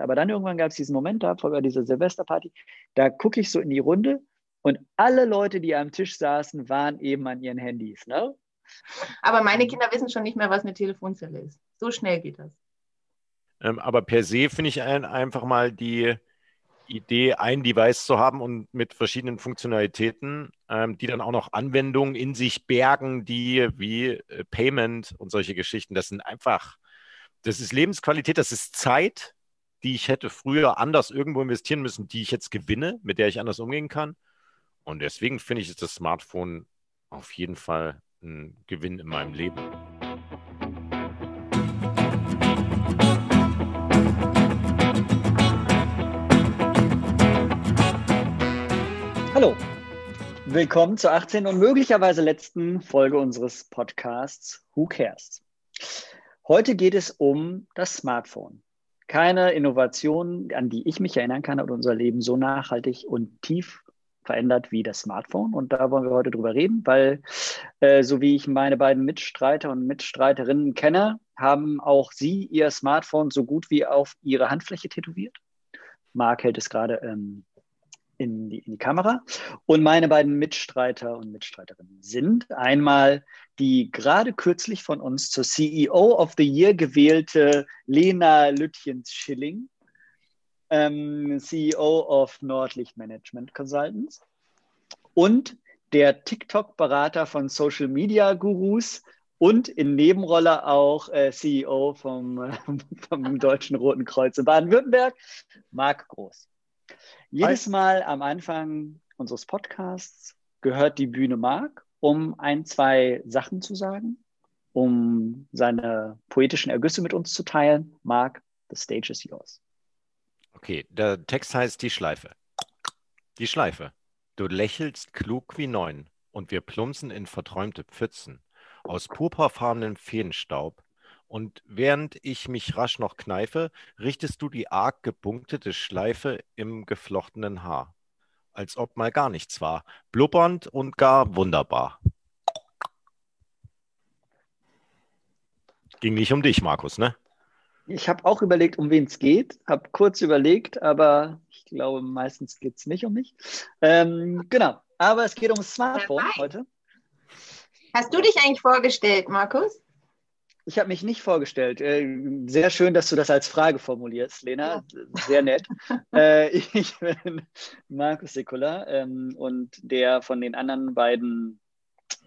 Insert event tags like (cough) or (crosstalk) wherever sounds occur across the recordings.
Aber dann irgendwann gab es diesen Moment da, vor dieser Silvesterparty, da gucke ich so in die Runde und alle Leute, die am Tisch saßen, waren eben an ihren Handys. Ne? Aber meine Kinder wissen schon nicht mehr, was eine Telefonzelle ist. So schnell geht das. Ähm, aber per se finde ich ein, einfach mal die Idee, ein Device zu haben und mit verschiedenen Funktionalitäten, ähm, die dann auch noch Anwendungen in sich bergen, die wie äh, Payment und solche Geschichten, das sind einfach, das ist Lebensqualität, das ist Zeit, die ich hätte früher anders irgendwo investieren müssen, die ich jetzt gewinne, mit der ich anders umgehen kann. Und deswegen finde ich, ist das Smartphone auf jeden Fall ein Gewinn in meinem Leben. Hallo, willkommen zur 18. und möglicherweise letzten Folge unseres Podcasts Who Cares? Heute geht es um das Smartphone. Keine Innovation, an die ich mich erinnern kann, hat unser Leben so nachhaltig und tief verändert wie das Smartphone. Und da wollen wir heute drüber reden, weil äh, so wie ich meine beiden Mitstreiter und Mitstreiterinnen kenne, haben auch sie ihr Smartphone so gut wie auf ihre Handfläche tätowiert. Marc hält es gerade ähm, in die, in die Kamera. Und meine beiden Mitstreiter und Mitstreiterinnen sind einmal die gerade kürzlich von uns zur CEO of the Year gewählte Lena Lütjens-Schilling, ähm, CEO of Nordlicht Management Consultants und der TikTok-Berater von Social Media Gurus und in Nebenrolle auch äh, CEO vom, (laughs) vom Deutschen Roten Kreuz in Baden-Württemberg, Marc Groß. Jedes Mal am Anfang unseres Podcasts gehört die Bühne Marc, um ein, zwei Sachen zu sagen, um seine poetischen Ergüsse mit uns zu teilen. Marc, the stage is yours. Okay, der Text heißt Die Schleife. Die Schleife. Du lächelst klug wie neun und wir plumpsen in verträumte Pfützen aus purpurfarbenem Feenstaub und während ich mich rasch noch kneife, richtest du die arg gepunktete Schleife im geflochtenen Haar. Als ob mal gar nichts war. Blubbernd und gar wunderbar. Ging nicht um dich, Markus, ne? Ich habe auch überlegt, um wen es geht. Habe kurz überlegt, aber ich glaube, meistens geht es nicht um mich. Ähm, genau, aber es geht um das Smartphone heute. Hast du dich eigentlich vorgestellt, Markus? Ich habe mich nicht vorgestellt. Äh, sehr schön, dass du das als Frage formulierst, Lena. Sehr nett. (laughs) Äh, ich bin Markus Sekula ähm, und der von den anderen beiden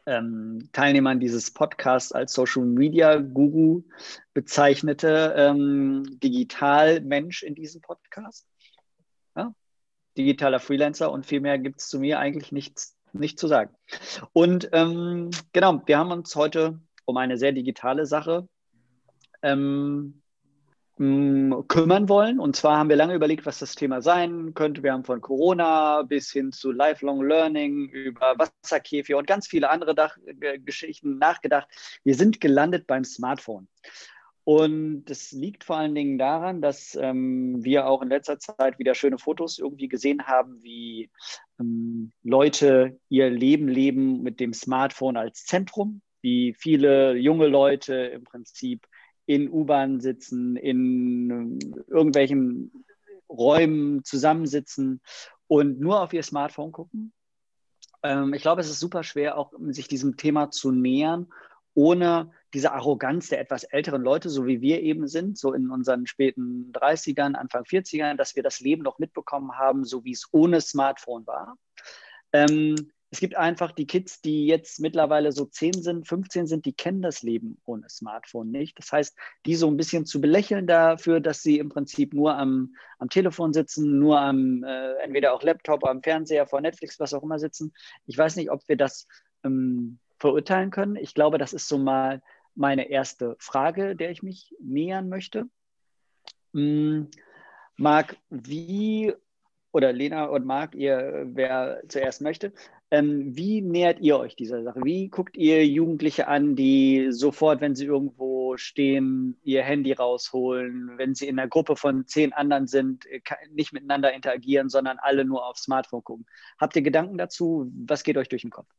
ähm, Teilnehmern dieses Podcasts als Social Media Guru bezeichnete ähm, Digitalmensch in diesem Podcast. Ja? Digitaler Freelancer und viel mehr gibt es zu mir eigentlich nichts nicht zu sagen. Und ähm, genau, wir haben uns heute um eine sehr digitale Sache ähm, kümmern wollen. Und zwar haben wir lange überlegt, was das Thema sein könnte. Wir haben von Corona bis hin zu Lifelong Learning über Wasserkäfige und ganz viele andere Dach Geschichten nachgedacht. Wir sind gelandet beim Smartphone. Und das liegt vor allen Dingen daran, dass ähm, wir auch in letzter Zeit wieder schöne Fotos irgendwie gesehen haben, wie ähm, Leute ihr Leben leben mit dem Smartphone als Zentrum wie viele junge Leute im Prinzip in U-Bahn sitzen, in irgendwelchen Räumen zusammensitzen und nur auf ihr Smartphone gucken. Ähm, ich glaube, es ist super schwer, auch sich diesem Thema zu nähern, ohne diese Arroganz der etwas älteren Leute, so wie wir eben sind, so in unseren späten 30ern, Anfang 40ern, dass wir das Leben noch mitbekommen haben, so wie es ohne Smartphone war. Ähm, es gibt einfach die Kids, die jetzt mittlerweile so 10 sind, 15 sind, die kennen das Leben ohne Smartphone nicht. Das heißt, die so ein bisschen zu belächeln dafür, dass sie im Prinzip nur am, am Telefon sitzen, nur am äh, entweder auch Laptop, am Fernseher, vor Netflix, was auch immer sitzen. Ich weiß nicht, ob wir das ähm, verurteilen können. Ich glaube, das ist so mal meine erste Frage, der ich mich nähern möchte. Ähm, Marc, wie oder Lena und Marc, ihr, wer zuerst möchte, ähm, wie nähert ihr euch dieser Sache? Wie guckt ihr Jugendliche an, die sofort, wenn sie irgendwo stehen, ihr Handy rausholen, wenn sie in einer Gruppe von zehn anderen sind, äh, nicht miteinander interagieren, sondern alle nur aufs Smartphone gucken? Habt ihr Gedanken dazu? Was geht euch durch den Kopf?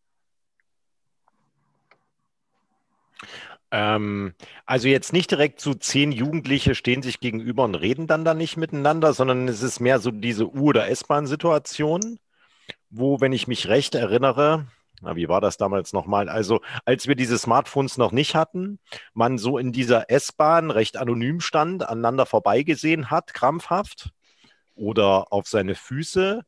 Ähm, also jetzt nicht direkt so zehn Jugendliche stehen sich gegenüber und reden dann da nicht miteinander, sondern es ist mehr so diese U- oder S-Bahn-Situation, wo, wenn ich mich recht erinnere, na, wie war das damals nochmal? Also, als wir diese Smartphones noch nicht hatten, man so in dieser S-Bahn recht anonym stand, aneinander vorbeigesehen hat, krampfhaft oder auf seine Füße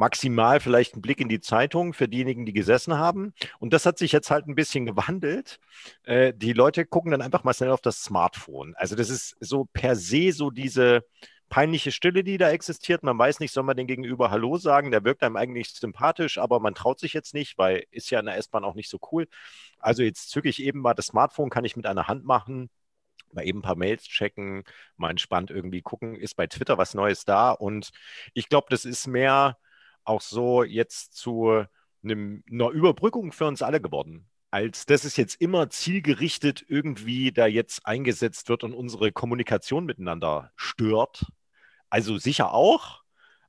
maximal vielleicht einen Blick in die Zeitung für diejenigen, die gesessen haben. Und das hat sich jetzt halt ein bisschen gewandelt. Äh, die Leute gucken dann einfach mal schnell auf das Smartphone. Also das ist so per se so diese peinliche Stille, die da existiert. Man weiß nicht, soll man den Gegenüber Hallo sagen? Der wirkt einem eigentlich sympathisch, aber man traut sich jetzt nicht, weil ist ja in der S-Bahn auch nicht so cool. Also jetzt zücke ich eben mal das Smartphone, kann ich mit einer Hand machen mal eben ein paar Mails checken, mal entspannt irgendwie gucken, ist bei Twitter was Neues da. Und ich glaube, das ist mehr auch so jetzt zu einem, einer Überbrückung für uns alle geworden. Als dass es jetzt immer zielgerichtet irgendwie da jetzt eingesetzt wird und unsere Kommunikation miteinander stört. Also sicher auch,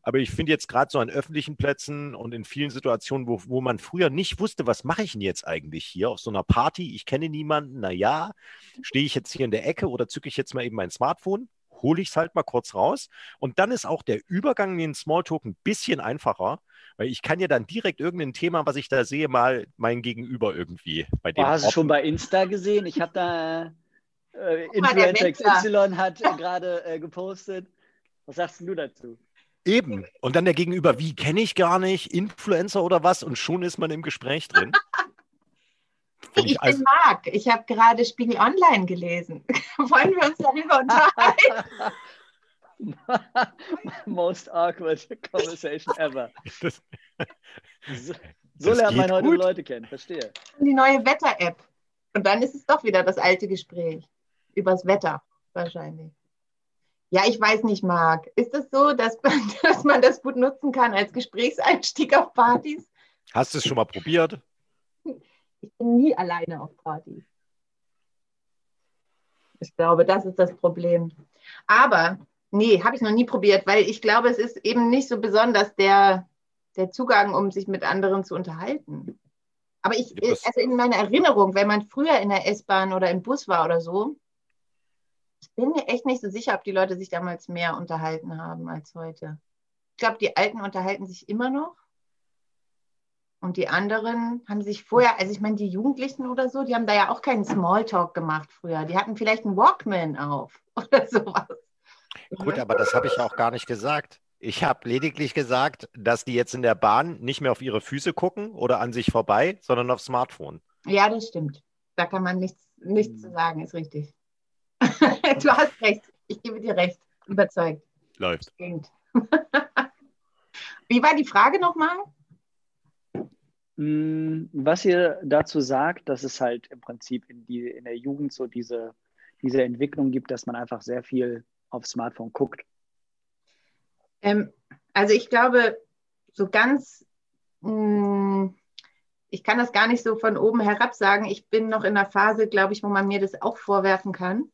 aber ich finde jetzt gerade so an öffentlichen Plätzen und in vielen Situationen, wo, wo man früher nicht wusste, was mache ich denn jetzt eigentlich hier auf so einer Party, ich kenne niemanden, naja, stehe ich jetzt hier in der Ecke oder zücke ich jetzt mal eben mein Smartphone? hole ich es halt mal kurz raus. Und dann ist auch der Übergang in den Smalltalk ein bisschen einfacher, weil ich kann ja dann direkt irgendein Thema, was ich da sehe, mal mein Gegenüber irgendwie bei dem. Oh, hast du schon bei Insta gesehen? Ich habe da äh, Influencer XY hat äh, gerade äh, gepostet. Was sagst du dazu? Eben. Und dann der Gegenüber, wie kenne ich gar nicht, Influencer oder was? Und schon ist man im Gespräch drin. (laughs) ich, ich also, bin Marc. Ich habe gerade Spiegel Online gelesen. (laughs) Wollen wir uns darüber unterhalten? (laughs) Most awkward conversation ever. so, so lernt man heute gut. Leute kennen, verstehe. Die neue Wetter-App. Und dann ist es doch wieder das alte Gespräch. Übers Wetter wahrscheinlich. Ja, ich weiß nicht, Marc. Ist es das so, dass (laughs) man, dass man das gut nutzen kann als Gesprächseinstieg auf Partys? Hast du es schon mal probiert? Ich bin nie alleine auf Partys. Ich glaube, das ist das Problem. Aber, nee, habe ich noch nie probiert, weil ich glaube, es ist eben nicht so besonders der, der Zugang, um sich mit anderen zu unterhalten. Aber ich, also in meiner Erinnerung, wenn man früher in der S-Bahn oder im Bus war oder so, ich bin mir echt nicht so sicher, ob die Leute sich damals mehr unterhalten haben als heute. Ich glaube, die Alten unterhalten sich immer noch. Und die anderen haben sich vorher, also ich meine, die Jugendlichen oder so, die haben da ja auch keinen Smalltalk gemacht früher. Die hatten vielleicht einen Walkman auf (laughs) oder sowas. Gut, aber das habe ich auch gar nicht gesagt. Ich habe lediglich gesagt, dass die jetzt in der Bahn nicht mehr auf ihre Füße gucken oder an sich vorbei, sondern aufs Smartphone. Ja, das stimmt. Da kann man nichts, nichts zu sagen, ist richtig. (laughs) du hast recht. Ich gebe dir recht. Überzeugt. Läuft. (laughs) Wie war die Frage nochmal? Mm, was ihr dazu sagt, dass es halt im Prinzip in, die, in der Jugend so diese, diese Entwicklung gibt, dass man einfach sehr viel aufs Smartphone guckt. Ähm, also ich glaube, so ganz, mh, mm, ich kann das gar nicht so von oben herab sagen. Ich bin noch in einer Phase, glaube ich, wo man mir das auch vorwerfen kann.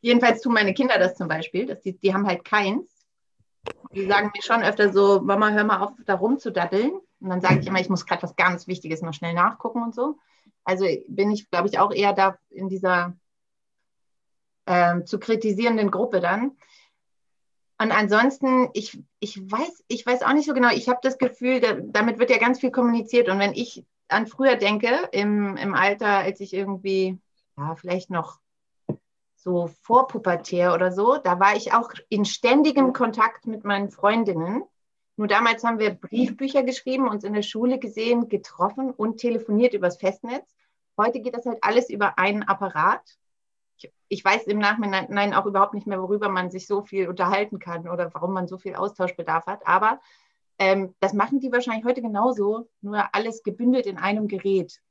Jedenfalls tun meine Kinder das zum Beispiel. Dass die, die haben halt keins. Die sagen mir schon öfter so, Mama, hör mal auf, da rumzudaddeln. Und dann sage ich immer, ich muss gerade was ganz Wichtiges noch schnell nachgucken und so. Also bin ich, glaube ich, auch eher da in dieser ähm, zu kritisierenden Gruppe dann. Und ansonsten, ich, ich, weiß, ich weiß auch nicht so genau, ich habe das Gefühl, da, damit wird ja ganz viel kommuniziert. Und wenn ich an früher denke, im, im Alter, als ich irgendwie, ja, vielleicht noch so vorpubertär oder so, da war ich auch in ständigem Kontakt mit meinen Freundinnen. Nur damals haben wir Briefbücher geschrieben, uns in der Schule gesehen, getroffen und telefoniert übers Festnetz. Heute geht das halt alles über einen Apparat. Ich, ich weiß im Nachhinein auch überhaupt nicht mehr, worüber man sich so viel unterhalten kann oder warum man so viel Austauschbedarf hat. Aber ähm, das machen die wahrscheinlich heute genauso, nur alles gebündelt in einem Gerät.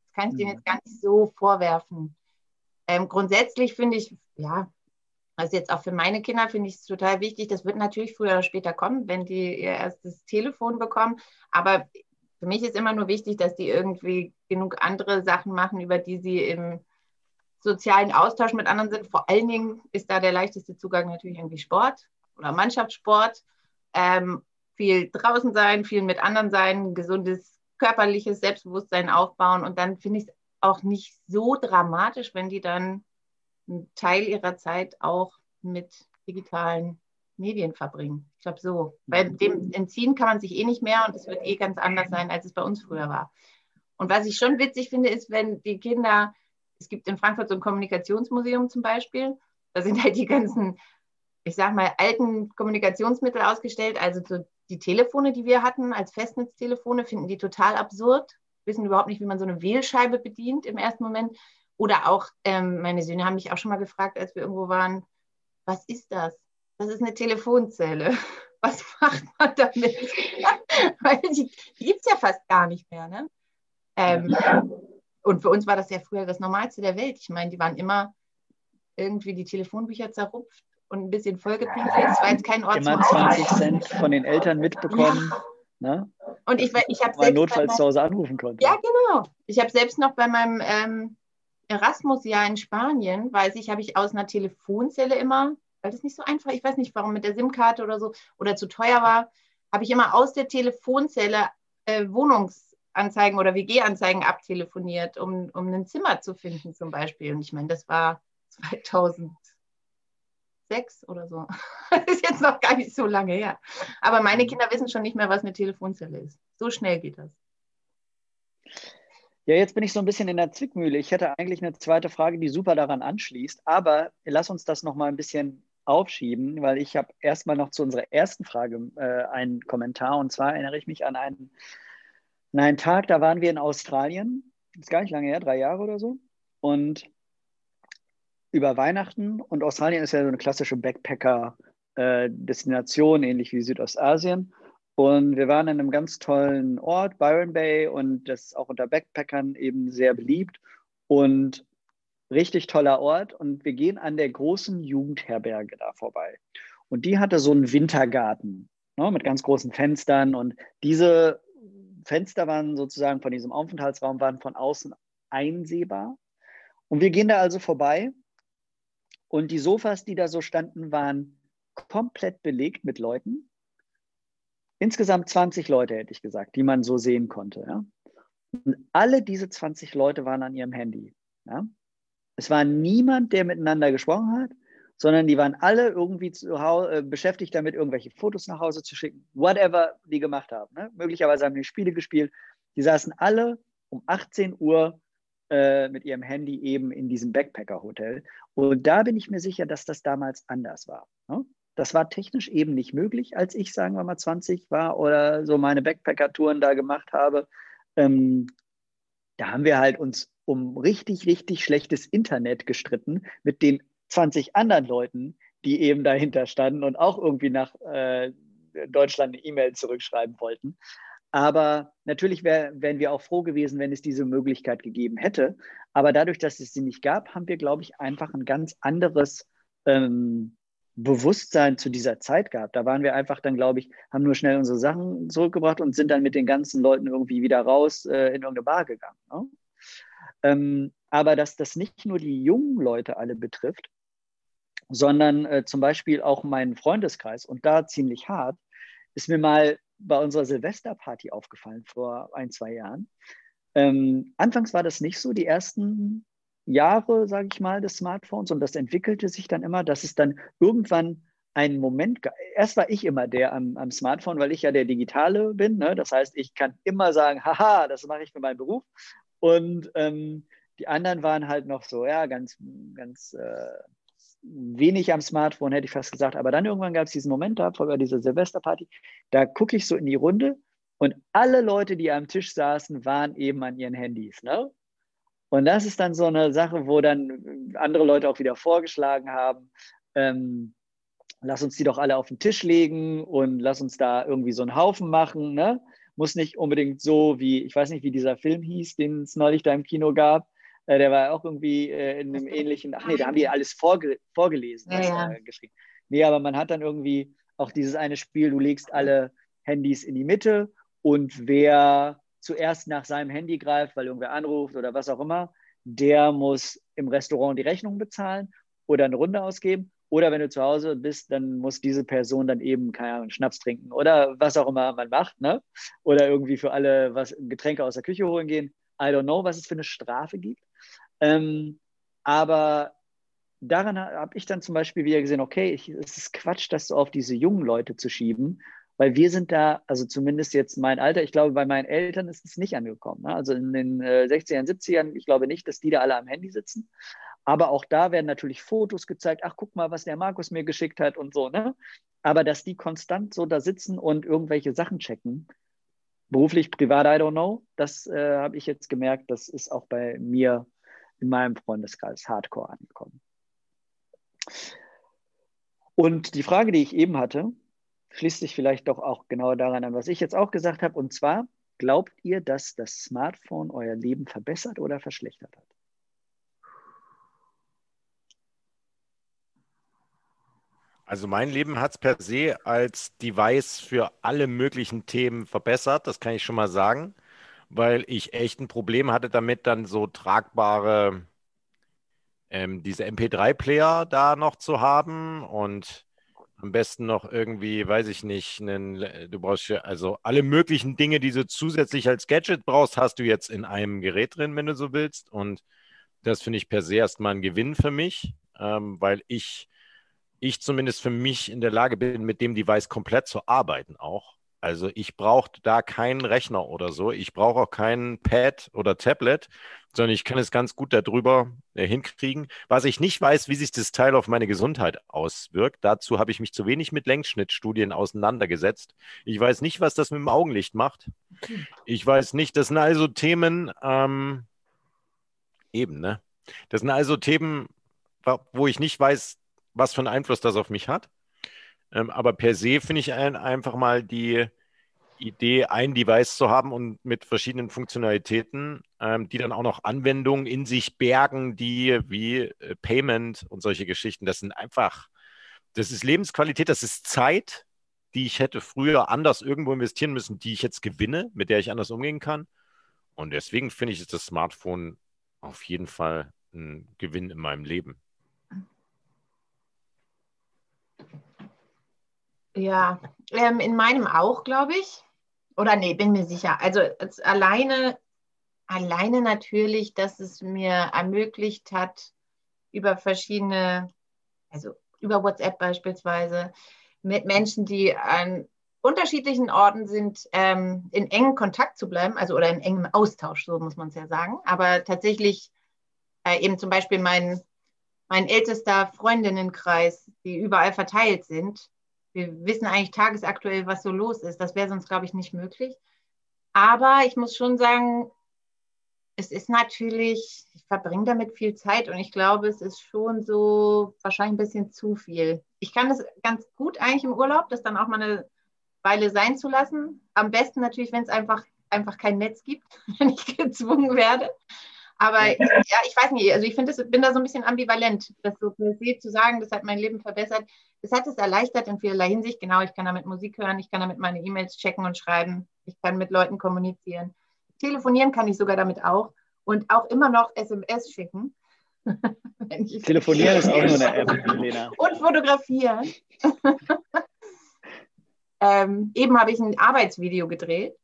Das kann ich denen mhm. jetzt gar nicht so vorwerfen. Ähm, grundsätzlich finde ich, ja, also jetzt auch für meine Kinder finde ich es total wichtig. Das wird natürlich früher oder später kommen, wenn die ihr erstes Telefon bekommen. Aber für mich ist immer nur wichtig, dass die irgendwie genug andere Sachen machen, über die sie im sozialen Austausch mit anderen sind. Vor allen Dingen ist da der leichteste Zugang natürlich irgendwie Sport oder Mannschaftssport. Ähm, viel draußen sein, viel mit anderen sein, gesundes körperliches Selbstbewusstsein aufbauen. Und dann finde ich es auch nicht so dramatisch, wenn die dann einen Teil ihrer Zeit auch mit digitalen Medien verbringen. Ich glaube so. Bei mhm. dem Entziehen kann man sich eh nicht mehr und es wird eh ganz anders sein, als es bei uns früher war. Und was ich schon witzig finde, ist, wenn die Kinder, es gibt in Frankfurt so ein Kommunikationsmuseum zum Beispiel, da sind halt die ganzen, ich sag mal, alten Kommunikationsmittel ausgestellt, also so die Telefone, die wir hatten als Festnetztelefone, finden die total absurd, wissen überhaupt nicht, wie man so eine Wählscheibe bedient im ersten Moment. Oder auch, ähm, meine Söhne haben mich auch schon mal gefragt, als wir irgendwo waren, was ist das? Das ist eine Telefonzelle. (laughs) Was macht man damit? (laughs) Weil die, die gibt es ja fast gar nicht mehr. Ne? Ähm, und für uns war das ja früher das Normalste der Welt. Ich meine, die waren immer irgendwie die Telefonbücher zerrupft und ein bisschen vollgepinkelt. Es war jetzt kein Ort Immer 20 Cent von den Eltern mitbekommen. Ja. Ne? Und ich, ich habe selbst. notfalls zu Hause anrufen konnte. Ja, genau. Ich habe selbst noch bei meinem ähm, Erasmus-Jahr in Spanien, weiß ich, habe ich aus einer Telefonzelle immer, weil das nicht so einfach, ich weiß nicht warum, mit der SIM-Karte oder so oder zu teuer war, habe ich immer aus der Telefonzelle äh, Wohnungsanzeigen oder WG-Anzeigen abtelefoniert, um, um ein Zimmer zu finden zum Beispiel. Und ich meine, das war (laughs) 2006 oder so. Das (laughs) ist jetzt noch gar nicht so lange her. Aber meine mhm. Kinder wissen schon nicht mehr, was eine Telefonzelle ist. So schnell geht das. Ja, jetzt bin ich so ein bisschen in der Zwickmühle. Ich hätte eigentlich eine zweite Frage, die super daran anschließt, aber lass uns das noch mal ein bisschen aufschieben, weil ich habe erstmal noch zu unserer ersten Frage äh, einen Kommentar und zwar erinnere ich mich an einen, an einen Tag, da waren wir in Australien, das ist gar nicht lange her, drei Jahre oder so und über Weihnachten und Australien ist ja so eine klassische Backpacker-Destination, äh, ähnlich wie Südostasien und wir waren in einem ganz tollen Ort, Byron Bay, und das ist auch unter Backpackern eben sehr beliebt und richtig toller Ort. Und wir gehen an der großen Jugendherberge da vorbei. Und die hatte so einen Wintergarten ne, mit ganz großen Fenstern. Und diese Fenster waren sozusagen von diesem Aufenthaltsraum, waren von außen einsehbar. Und wir gehen da also vorbei. Und die Sofas, die da so standen, waren komplett belegt mit Leuten insgesamt 20 Leute, hätte ich gesagt, die man so sehen konnte. Ja? Und alle diese 20 Leute waren an ihrem Handy. Ja? Es war niemand, der miteinander gesprochen hat, sondern die waren alle irgendwie zu Hause, äh, beschäftigt damit, irgendwelche Fotos nach Hause zu schicken, whatever die gemacht haben. Ne? Möglicherweise haben die Spiele gespielt. Die saßen alle um 18 Uhr äh, mit ihrem Handy eben in diesem Backpacker-Hotel. Und da bin ich mir sicher, dass das damals anders war. Ne? Das war technisch eben nicht möglich, als ich, sagen wir mal, 20 war oder so meine Backpacker-Touren da gemacht habe. Ähm, da haben wir halt uns um richtig, richtig schlechtes Internet gestritten mit den 20 anderen Leuten, die eben dahinter standen und auch irgendwie nach äh, Deutschland eine E-Mail zurückschreiben wollten. Aber natürlich wär, wären wir auch froh gewesen, wenn es diese Möglichkeit gegeben hätte. Aber dadurch, dass es sie nicht gab, haben wir, glaube ich, einfach ein ganz anderes ähm, Bewusstsein zu dieser Zeit gehabt. Da waren wir einfach dann, glaube ich, haben nur schnell unsere Sachen zurückgebracht und sind dann mit den ganzen Leuten irgendwie wieder raus äh, in irgendeine Bar gegangen. Ne? Ähm, aber dass das nicht nur die jungen Leute alle betrifft, sondern äh, zum Beispiel auch meinen Freundeskreis und da ziemlich hart, ist mir mal bei unserer Silvesterparty aufgefallen vor ein, zwei Jahren. Ähm, anfangs war das nicht so. Die ersten Jahre, sage ich mal, des Smartphones und das entwickelte sich dann immer, dass es dann irgendwann einen Moment gab. Erst war ich immer der am, am Smartphone, weil ich ja der Digitale bin. Ne? Das heißt, ich kann immer sagen, haha, das mache ich für meinen Beruf. Und ähm, die anderen waren halt noch so, ja, ganz, ganz äh, wenig am Smartphone, hätte ich fast gesagt. Aber dann irgendwann gab es diesen Moment da, vor dieser Silvesterparty, da gucke ich so in die Runde und alle Leute, die am Tisch saßen, waren eben an ihren Handys. Ne? Und das ist dann so eine Sache, wo dann andere Leute auch wieder vorgeschlagen haben, ähm, lass uns die doch alle auf den Tisch legen und lass uns da irgendwie so einen Haufen machen. Ne? Muss nicht unbedingt so wie, ich weiß nicht, wie dieser Film hieß, den es neulich da im Kino gab. Äh, der war auch irgendwie äh, in einem ähnlichen, ach nee, da haben die alles vorge vorgelesen, ja, ja. Äh, geschrieben. Nee, aber man hat dann irgendwie auch dieses eine Spiel, du legst alle Handys in die Mitte und wer zuerst nach seinem Handy greift, weil irgendwer anruft oder was auch immer, der muss im Restaurant die Rechnung bezahlen oder eine Runde ausgeben. Oder wenn du zu Hause bist, dann muss diese Person dann eben, keine Ahnung, Schnaps trinken oder was auch immer man macht, ne? Oder irgendwie für alle was Getränke aus der Küche holen gehen. I don't know, was es für eine Strafe gibt. Ähm, aber daran habe ich dann zum Beispiel wieder gesehen, okay, ich, es ist Quatsch, das so auf diese jungen Leute zu schieben, weil wir sind da, also zumindest jetzt mein Alter, ich glaube, bei meinen Eltern ist es nicht angekommen. Ne? Also in den äh, 60ern, 70ern, ich glaube nicht, dass die da alle am Handy sitzen. Aber auch da werden natürlich Fotos gezeigt, ach, guck mal, was der Markus mir geschickt hat und so. Ne? Aber dass die konstant so da sitzen und irgendwelche Sachen checken, beruflich, privat, I don't know, das äh, habe ich jetzt gemerkt, das ist auch bei mir in meinem Freundeskreis hardcore angekommen. Und die Frage, die ich eben hatte, schließt sich vielleicht doch auch genau daran an, was ich jetzt auch gesagt habe. Und zwar, glaubt ihr, dass das Smartphone euer Leben verbessert oder verschlechtert hat? Also mein Leben hat es per se als Device für alle möglichen Themen verbessert, das kann ich schon mal sagen, weil ich echt ein Problem hatte damit, dann so tragbare, ähm, diese MP3-Player da noch zu haben und am besten noch irgendwie, weiß ich nicht, einen, du brauchst ja, also alle möglichen Dinge, die du zusätzlich als Gadget brauchst, hast du jetzt in einem Gerät drin, wenn du so willst. Und das finde ich per se erstmal ein Gewinn für mich, ähm, weil ich, ich zumindest für mich in der Lage bin, mit dem Device komplett zu arbeiten auch. Also ich brauche da keinen Rechner oder so. Ich brauche auch kein Pad oder Tablet, sondern ich kann es ganz gut darüber äh, hinkriegen. Was ich nicht weiß, wie sich das Teil auf meine Gesundheit auswirkt. Dazu habe ich mich zu wenig mit Längsschnittstudien auseinandergesetzt. Ich weiß nicht, was das mit dem Augenlicht macht. Ich weiß nicht, das sind also Themen, ähm, eben, ne? Das sind also Themen, wo ich nicht weiß, was für einen Einfluss das auf mich hat. Ähm, aber per se finde ich ein, einfach mal die Idee, ein Device zu haben und mit verschiedenen Funktionalitäten, ähm, die dann auch noch Anwendungen in sich bergen, die wie äh, Payment und solche Geschichten, das sind einfach, das ist Lebensqualität, das ist Zeit, die ich hätte früher anders irgendwo investieren müssen, die ich jetzt gewinne, mit der ich anders umgehen kann. Und deswegen finde ich das Smartphone auf jeden Fall ein Gewinn in meinem Leben. Ja, ähm, in meinem auch, glaube ich. Oder nee, bin mir sicher. Also alleine, alleine natürlich, dass es mir ermöglicht hat, über verschiedene, also über WhatsApp beispielsweise, mit Menschen, die an unterschiedlichen Orten sind, ähm, in engem Kontakt zu bleiben, also oder in engem Austausch, so muss man es ja sagen. Aber tatsächlich äh, eben zum Beispiel mein, mein ältester Freundinnenkreis, die überall verteilt sind, wir wissen eigentlich tagesaktuell, was so los ist. Das wäre sonst, glaube ich, nicht möglich. Aber ich muss schon sagen, es ist natürlich, ich verbringe damit viel Zeit und ich glaube, es ist schon so wahrscheinlich ein bisschen zu viel. Ich kann das ganz gut eigentlich im Urlaub, das dann auch mal eine Weile sein zu lassen. Am besten natürlich, wenn es einfach, einfach kein Netz gibt, (laughs) wenn ich gezwungen werde. Aber ja, ich weiß nicht, also ich finde, bin da so ein bisschen ambivalent, das so per se zu sagen, das hat mein Leben verbessert. Das hat es erleichtert in vielerlei Hinsicht. Genau, ich kann damit Musik hören, ich kann damit meine E-Mails checken und schreiben, ich kann mit Leuten kommunizieren. Telefonieren kann ich sogar damit auch und auch immer noch SMS schicken. (laughs) Telefonieren ist auch nur eine App, (laughs) Lena. Und fotografieren. (laughs) ähm, eben habe ich ein Arbeitsvideo gedreht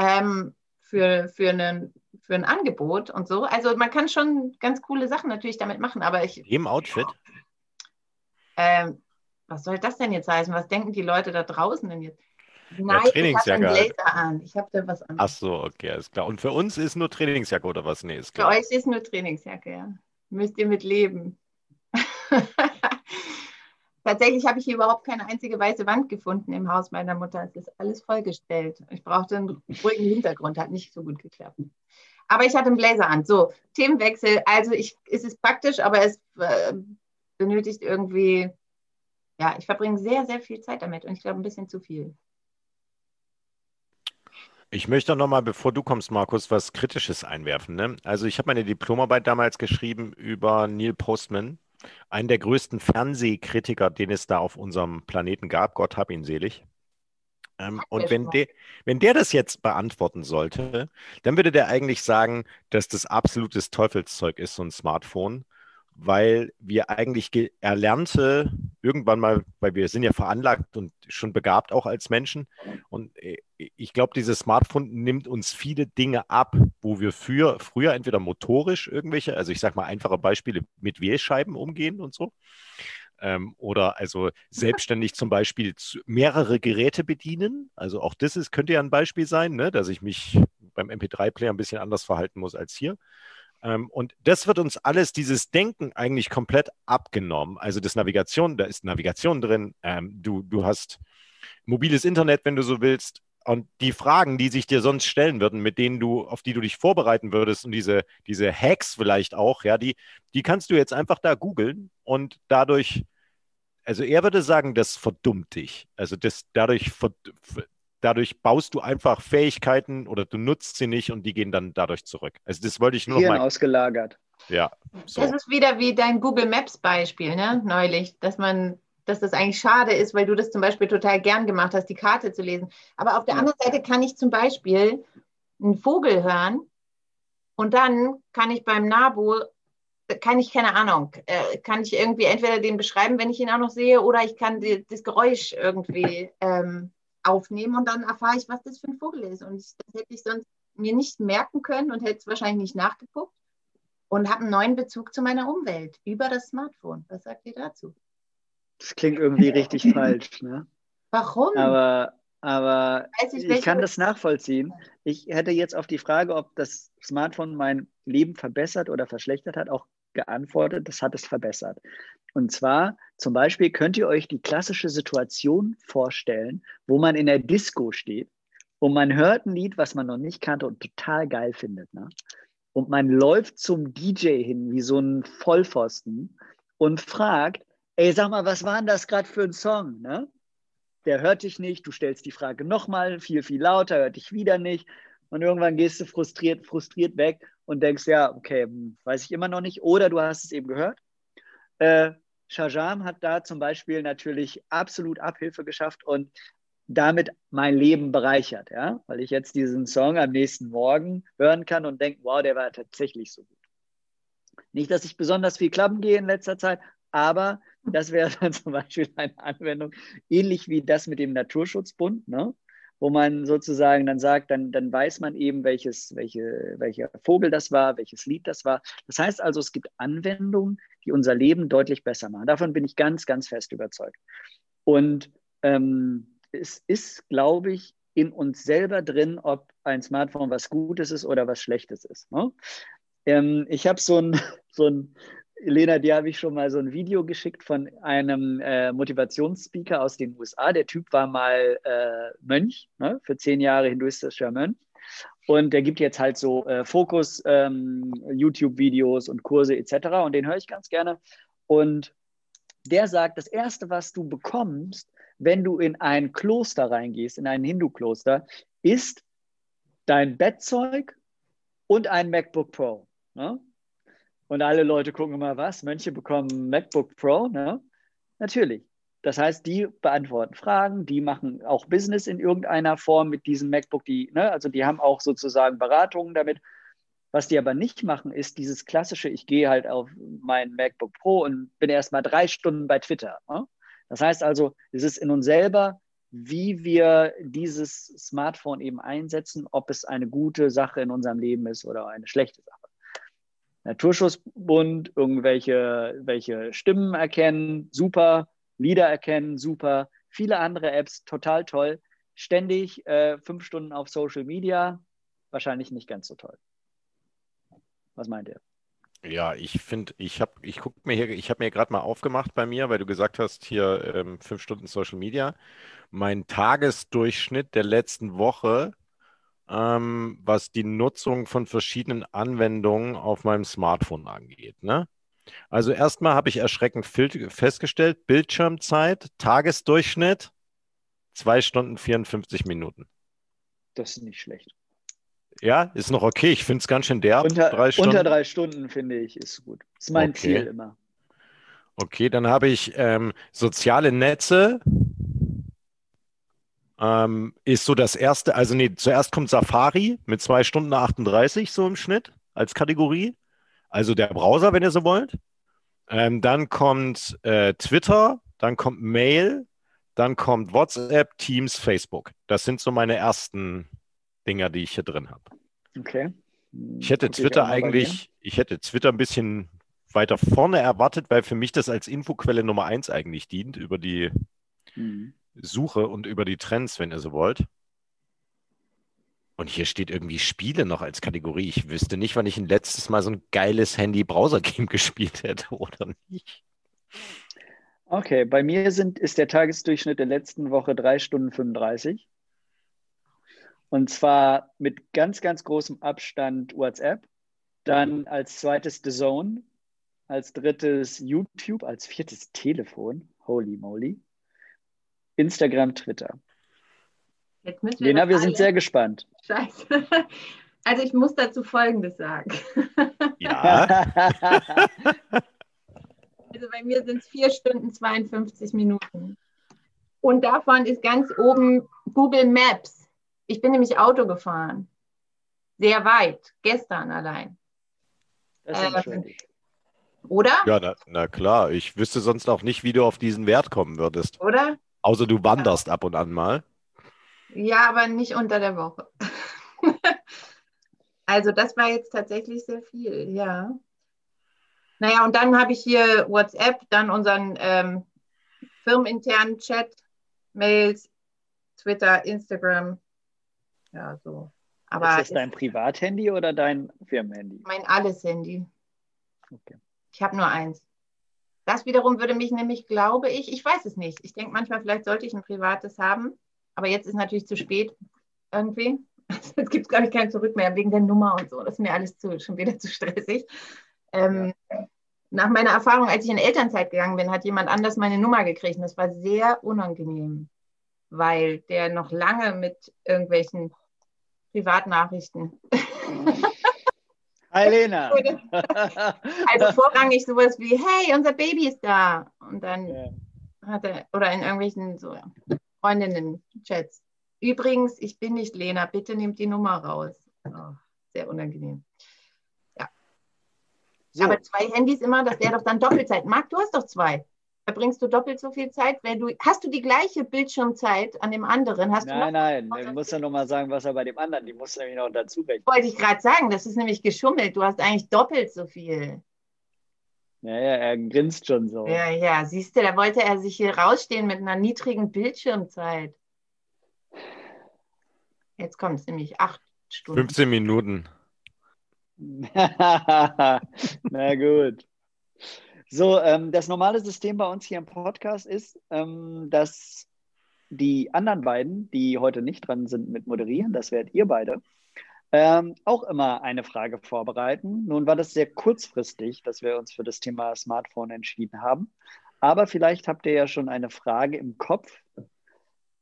ähm, für, für einen für ein Angebot und so. Also man kann schon ganz coole Sachen natürlich damit machen, aber ich. Im Outfit? Ähm, was soll das denn jetzt heißen? Was denken die Leute da draußen denn jetzt? Nein, ja, ich habe einen Blazer an. Ich habe da was an. Ach so, okay, alles klar. Und für uns ist nur Trainingsjacke oder was? Nee, ist klar. Für euch ist nur Trainingsjacke, ja. Müsst ihr mit leben. (laughs) Tatsächlich habe ich hier überhaupt keine einzige weiße Wand gefunden im Haus meiner Mutter. Es ist alles vollgestellt. Ich brauchte einen ruhigen Hintergrund, hat nicht so gut geklappt. Aber ich hatte einen Blazer an. So, Themenwechsel. Also ich, es ist praktisch, aber es äh, benötigt irgendwie, ja, ich verbringe sehr, sehr viel Zeit damit und ich glaube ein bisschen zu viel. Ich möchte noch mal, bevor du kommst, Markus, was Kritisches einwerfen. Ne? Also ich habe meine Diplomarbeit damals geschrieben über Neil Postman, einen der größten Fernsehkritiker, den es da auf unserem Planeten gab. Gott hab ihn selig. Ähm, und wenn der, wenn der das jetzt beantworten sollte, dann würde der eigentlich sagen, dass das absolutes Teufelszeug ist, so ein Smartphone, weil wir eigentlich erlernte, irgendwann mal, weil wir sind ja veranlagt und schon begabt auch als Menschen. Und äh, ich glaube, dieses Smartphone nimmt uns viele Dinge ab, wo wir für, früher entweder motorisch irgendwelche, also ich sage mal einfache Beispiele, mit Wählscheiben umgehen und so. Ähm, oder also selbstständig zum Beispiel mehrere Geräte bedienen. Also auch das ist, könnte ja ein Beispiel sein, ne, dass ich mich beim MP3-Player ein bisschen anders verhalten muss als hier. Ähm, und das wird uns alles, dieses Denken eigentlich komplett abgenommen. Also das Navigation, da ist Navigation drin. Ähm, du, du hast mobiles Internet, wenn du so willst. Und die Fragen, die sich dir sonst stellen würden, mit denen du, auf die du dich vorbereiten würdest und diese, diese Hacks vielleicht auch, ja, die, die kannst du jetzt einfach da googeln und dadurch, also er würde sagen, das verdummt dich. Also das dadurch dadurch baust du einfach Fähigkeiten oder du nutzt sie nicht und die gehen dann dadurch zurück. Also das wollte ich nur Hirn noch mal ausgelagert. Ja. So. Das ist wieder wie dein Google Maps Beispiel, ne? Neulich, dass man, dass das eigentlich schade ist, weil du das zum Beispiel total gern gemacht hast, die Karte zu lesen. Aber auf der ja. anderen Seite kann ich zum Beispiel einen Vogel hören und dann kann ich beim Nabu kann ich keine Ahnung, äh, kann ich irgendwie entweder den beschreiben, wenn ich ihn auch noch sehe, oder ich kann die, das Geräusch irgendwie ähm, aufnehmen und dann erfahre ich, was das für ein Vogel ist. Und das hätte ich sonst mir nicht merken können und hätte es wahrscheinlich nicht nachgeguckt und habe einen neuen Bezug zu meiner Umwelt über das Smartphone. Was sagt ihr dazu? Das klingt irgendwie richtig falsch. Ne? Warum? Aber, aber ich, ich kann das nachvollziehen. Ich hätte jetzt auf die Frage, ob das Smartphone mein Leben verbessert oder verschlechtert hat, auch geantwortet, das hat es verbessert. Und zwar zum Beispiel könnt ihr euch die klassische Situation vorstellen, wo man in der Disco steht und man hört ein Lied, was man noch nicht kannte und total geil findet. Ne? Und man läuft zum DJ hin wie so ein Vollpfosten und fragt, ey, sag mal, was war denn das gerade für ein Song? Ne? Der hört dich nicht, du stellst die Frage nochmal, viel, viel lauter, hört dich wieder nicht. Und irgendwann gehst du frustriert, frustriert weg und denkst, ja, okay, hm, weiß ich immer noch nicht. Oder du hast es eben gehört. Äh, Shajam hat da zum Beispiel natürlich absolut Abhilfe geschafft und damit mein Leben bereichert, ja, weil ich jetzt diesen Song am nächsten Morgen hören kann und denke, wow, der war tatsächlich so gut. Nicht, dass ich besonders viel klappen gehe in letzter Zeit, aber das wäre (laughs) dann zum Beispiel eine Anwendung, ähnlich wie das mit dem Naturschutzbund. Ne? Wo man sozusagen dann sagt, dann, dann weiß man eben, welches, welche, welcher Vogel das war, welches Lied das war. Das heißt also, es gibt Anwendungen, die unser Leben deutlich besser machen. Davon bin ich ganz, ganz fest überzeugt. Und ähm, es ist, glaube ich, in uns selber drin, ob ein Smartphone was Gutes ist oder was Schlechtes ist. Ne? Ähm, ich habe so ein, (laughs) so ein Lena, dir habe ich schon mal so ein Video geschickt von einem äh, Motivationsspeaker aus den USA. Der Typ war mal äh, Mönch, ne, für zehn Jahre hinduistischer Mönch. Und der gibt jetzt halt so äh, Fokus, ähm, und Kurse etc. Und den höre ich ganz gerne. Und der sagt, das Erste, was du bekommst, wenn du in ein Kloster reingehst, in ein Hindu-Kloster, ist dein Bettzeug und ein MacBook Pro. Ne? Und alle Leute gucken immer, was? Mönche bekommen MacBook Pro, ne? Natürlich. Das heißt, die beantworten Fragen, die machen auch Business in irgendeiner Form mit diesem MacBook, die, ne, also die haben auch sozusagen Beratungen damit. Was die aber nicht machen, ist dieses klassische, ich gehe halt auf mein MacBook Pro und bin erst mal drei Stunden bei Twitter. Ne? Das heißt also, es ist in uns selber, wie wir dieses Smartphone eben einsetzen, ob es eine gute Sache in unserem Leben ist oder eine schlechte Sache. Naturschutzbund, irgendwelche welche Stimmen erkennen, super, Lieder erkennen, super, viele andere Apps, total toll. Ständig äh, fünf Stunden auf Social Media, wahrscheinlich nicht ganz so toll. Was meint ihr? Ja, ich finde, ich habe, ich gucke mir hier, ich habe mir gerade mal aufgemacht bei mir, weil du gesagt hast, hier ähm, fünf Stunden Social Media. Mein Tagesdurchschnitt der letzten Woche ähm, was die Nutzung von verschiedenen Anwendungen auf meinem Smartphone angeht. Ne? Also erstmal habe ich erschreckend festgestellt, Bildschirmzeit, Tagesdurchschnitt, zwei Stunden 54 Minuten. Das ist nicht schlecht. Ja, ist noch okay. Ich finde es ganz schön derb. Unter drei Stunden, unter drei Stunden finde ich, ist gut. Das ist mein okay. Ziel immer. Okay, dann habe ich ähm, soziale Netze, ähm, ist so das erste, also nee, zuerst kommt Safari mit 2 Stunden 38 so im Schnitt als Kategorie. Also der Browser, wenn ihr so wollt. Ähm, dann kommt äh, Twitter, dann kommt Mail, dann kommt WhatsApp, Teams, Facebook. Das sind so meine ersten Dinger, die ich hier drin habe. Okay. Ich hätte Twitter eigentlich, ich hätte Twitter ein bisschen weiter vorne erwartet, weil für mich das als Infoquelle Nummer eins eigentlich dient über die mhm. Suche und über die Trends, wenn ihr so wollt. Und hier steht irgendwie Spiele noch als Kategorie. Ich wüsste nicht, wann ich ein letztes Mal so ein geiles Handy-Browser-Game (laughs) gespielt hätte oder nicht. Okay, bei mir sind, ist der Tagesdurchschnitt der letzten Woche 3 Stunden 35. Und zwar mit ganz, ganz großem Abstand WhatsApp. Dann als zweites The Zone. Als drittes YouTube. Als viertes Telefon. Holy moly. Instagram, Twitter. Jetzt müssen wir Lena, wir sind sehr gespannt. Scheiße. (laughs) Also ich muss dazu Folgendes sagen. (laughs) Ja. (laughs) also bei mir sind es 4 Stunden 52 Minuten. Und davon ist ganz oben Google Maps. Ich bin nämlich Auto gefahren. Sehr weit, gestern allein. Das ist ähm, oder? Ja, na, na, klar. Ich wüsste sonst auch nicht, wie du auf diesen Wert kommen würdest. Oder? Außer du wanderst ja. ab und an mal. Ja, aber nicht unter der Woche. (laughs) also das war jetzt tatsächlich sehr viel, ja. Naja, und dann habe ich hier WhatsApp, dann unseren ähm, firmeninternen Chat, Mails, Twitter, Instagram, ja, so. Aber ist das dein Privathandy oder dein Firmenhandy? Mein alles Handy. Okay. Ich habe nur eins. Das wiederum würde mich nämlich, glaube ich, ich weiß es nicht. Ich denke manchmal, vielleicht sollte ich ein privates haben, aber jetzt ist natürlich zu spät irgendwie. (laughs) Jetzt gibt es, glaube ich, kein Zurück mehr wegen der Nummer und so. Das ist mir alles zu, schon wieder zu stressig. Ähm, ja. Nach meiner Erfahrung, als ich in Elternzeit gegangen bin, hat jemand anders meine Nummer gekriegt und das war sehr unangenehm, weil der noch lange mit irgendwelchen Privatnachrichten. Hi Lena. (laughs) also vorrangig sowas wie, hey, unser Baby ist da. Und dann ja. hat er, oder in irgendwelchen so Freundinnen-Chats. Übrigens, ich bin nicht Lena, bitte nehmt die Nummer raus. Oh, sehr unangenehm. Ja. So. Aber zwei Handys immer, das wäre doch dann Doppelzeit. Marc, du hast doch zwei verbringst du doppelt so viel Zeit, wenn du hast du die gleiche Bildschirmzeit an dem anderen? Hast nein, nein, du musst ja noch mal sagen, was er bei dem anderen, die muss nämlich noch dazu rechnen. Wollte ich gerade sagen, das ist nämlich geschummelt. Du hast eigentlich doppelt so viel. Ja, ja, er grinst schon so. Ja, ja, siehst du, da wollte er sich hier rausstehen mit einer niedrigen Bildschirmzeit. Jetzt kommt es nämlich acht Stunden. 15 Minuten. (laughs) Na gut. So, ähm, das normale System bei uns hier im Podcast ist, ähm, dass die anderen beiden, die heute nicht dran sind mit Moderieren, das werdet ihr beide, ähm, auch immer eine Frage vorbereiten. Nun war das sehr kurzfristig, dass wir uns für das Thema Smartphone entschieden haben. Aber vielleicht habt ihr ja schon eine Frage im Kopf,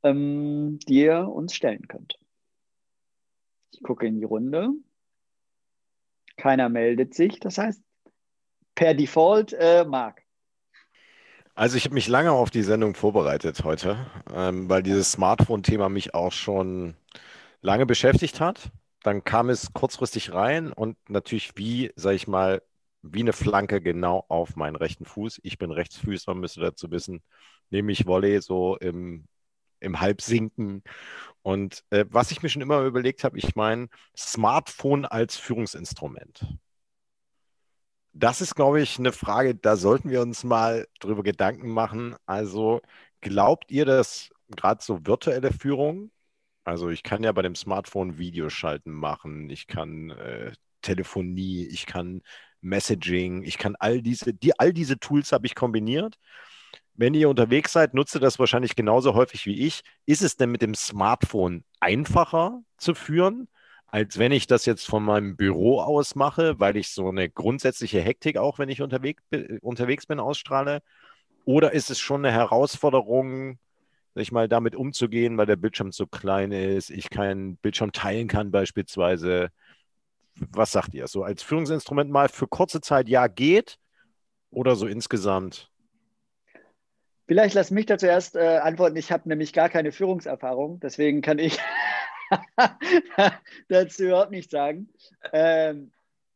ähm, die ihr uns stellen könnt. Ich gucke in die Runde. Keiner meldet sich. Das heißt, per Default äh, Marc. Also ich habe mich lange auf die Sendung vorbereitet heute, ähm, weil dieses Smartphone-Thema mich auch schon lange beschäftigt hat. Dann kam es kurzfristig rein und natürlich wie, sage ich mal, wie eine Flanke genau auf meinen rechten Fuß. Ich bin Rechtsfüßer, müsste dazu wissen, nehme ich Volley so im, im Halbsinken. Und äh, was ich mir schon immer überlegt habe, ich meine, Smartphone als Führungsinstrument das ist, glaube ich, eine Frage, da sollten wir uns mal drüber Gedanken machen. Also glaubt ihr, dass gerade so virtuelle Führung, also ich kann ja bei dem Smartphone Videoschalten machen, ich kann äh, Telefonie, ich kann Messaging, ich kann all diese, die, all diese Tools habe ich kombiniert. Wenn ihr unterwegs seid, nutzt ihr das wahrscheinlich genauso häufig wie ich. Ist es denn mit dem Smartphone einfacher zu führen? Als wenn ich das jetzt von meinem Büro aus mache, weil ich so eine grundsätzliche Hektik auch, wenn ich unterwegs, unterwegs bin, ausstrahle? Oder ist es schon eine Herausforderung, sag ich mal, damit umzugehen, weil der Bildschirm zu klein ist, ich keinen Bildschirm teilen kann beispielsweise? Was sagt ihr? So als Führungsinstrument mal für kurze Zeit ja geht oder so insgesamt? Vielleicht lass mich da zuerst äh, antworten. Ich habe nämlich gar keine Führungserfahrung, deswegen kann ich (laughs) dazu überhaupt nichts sagen. Ähm,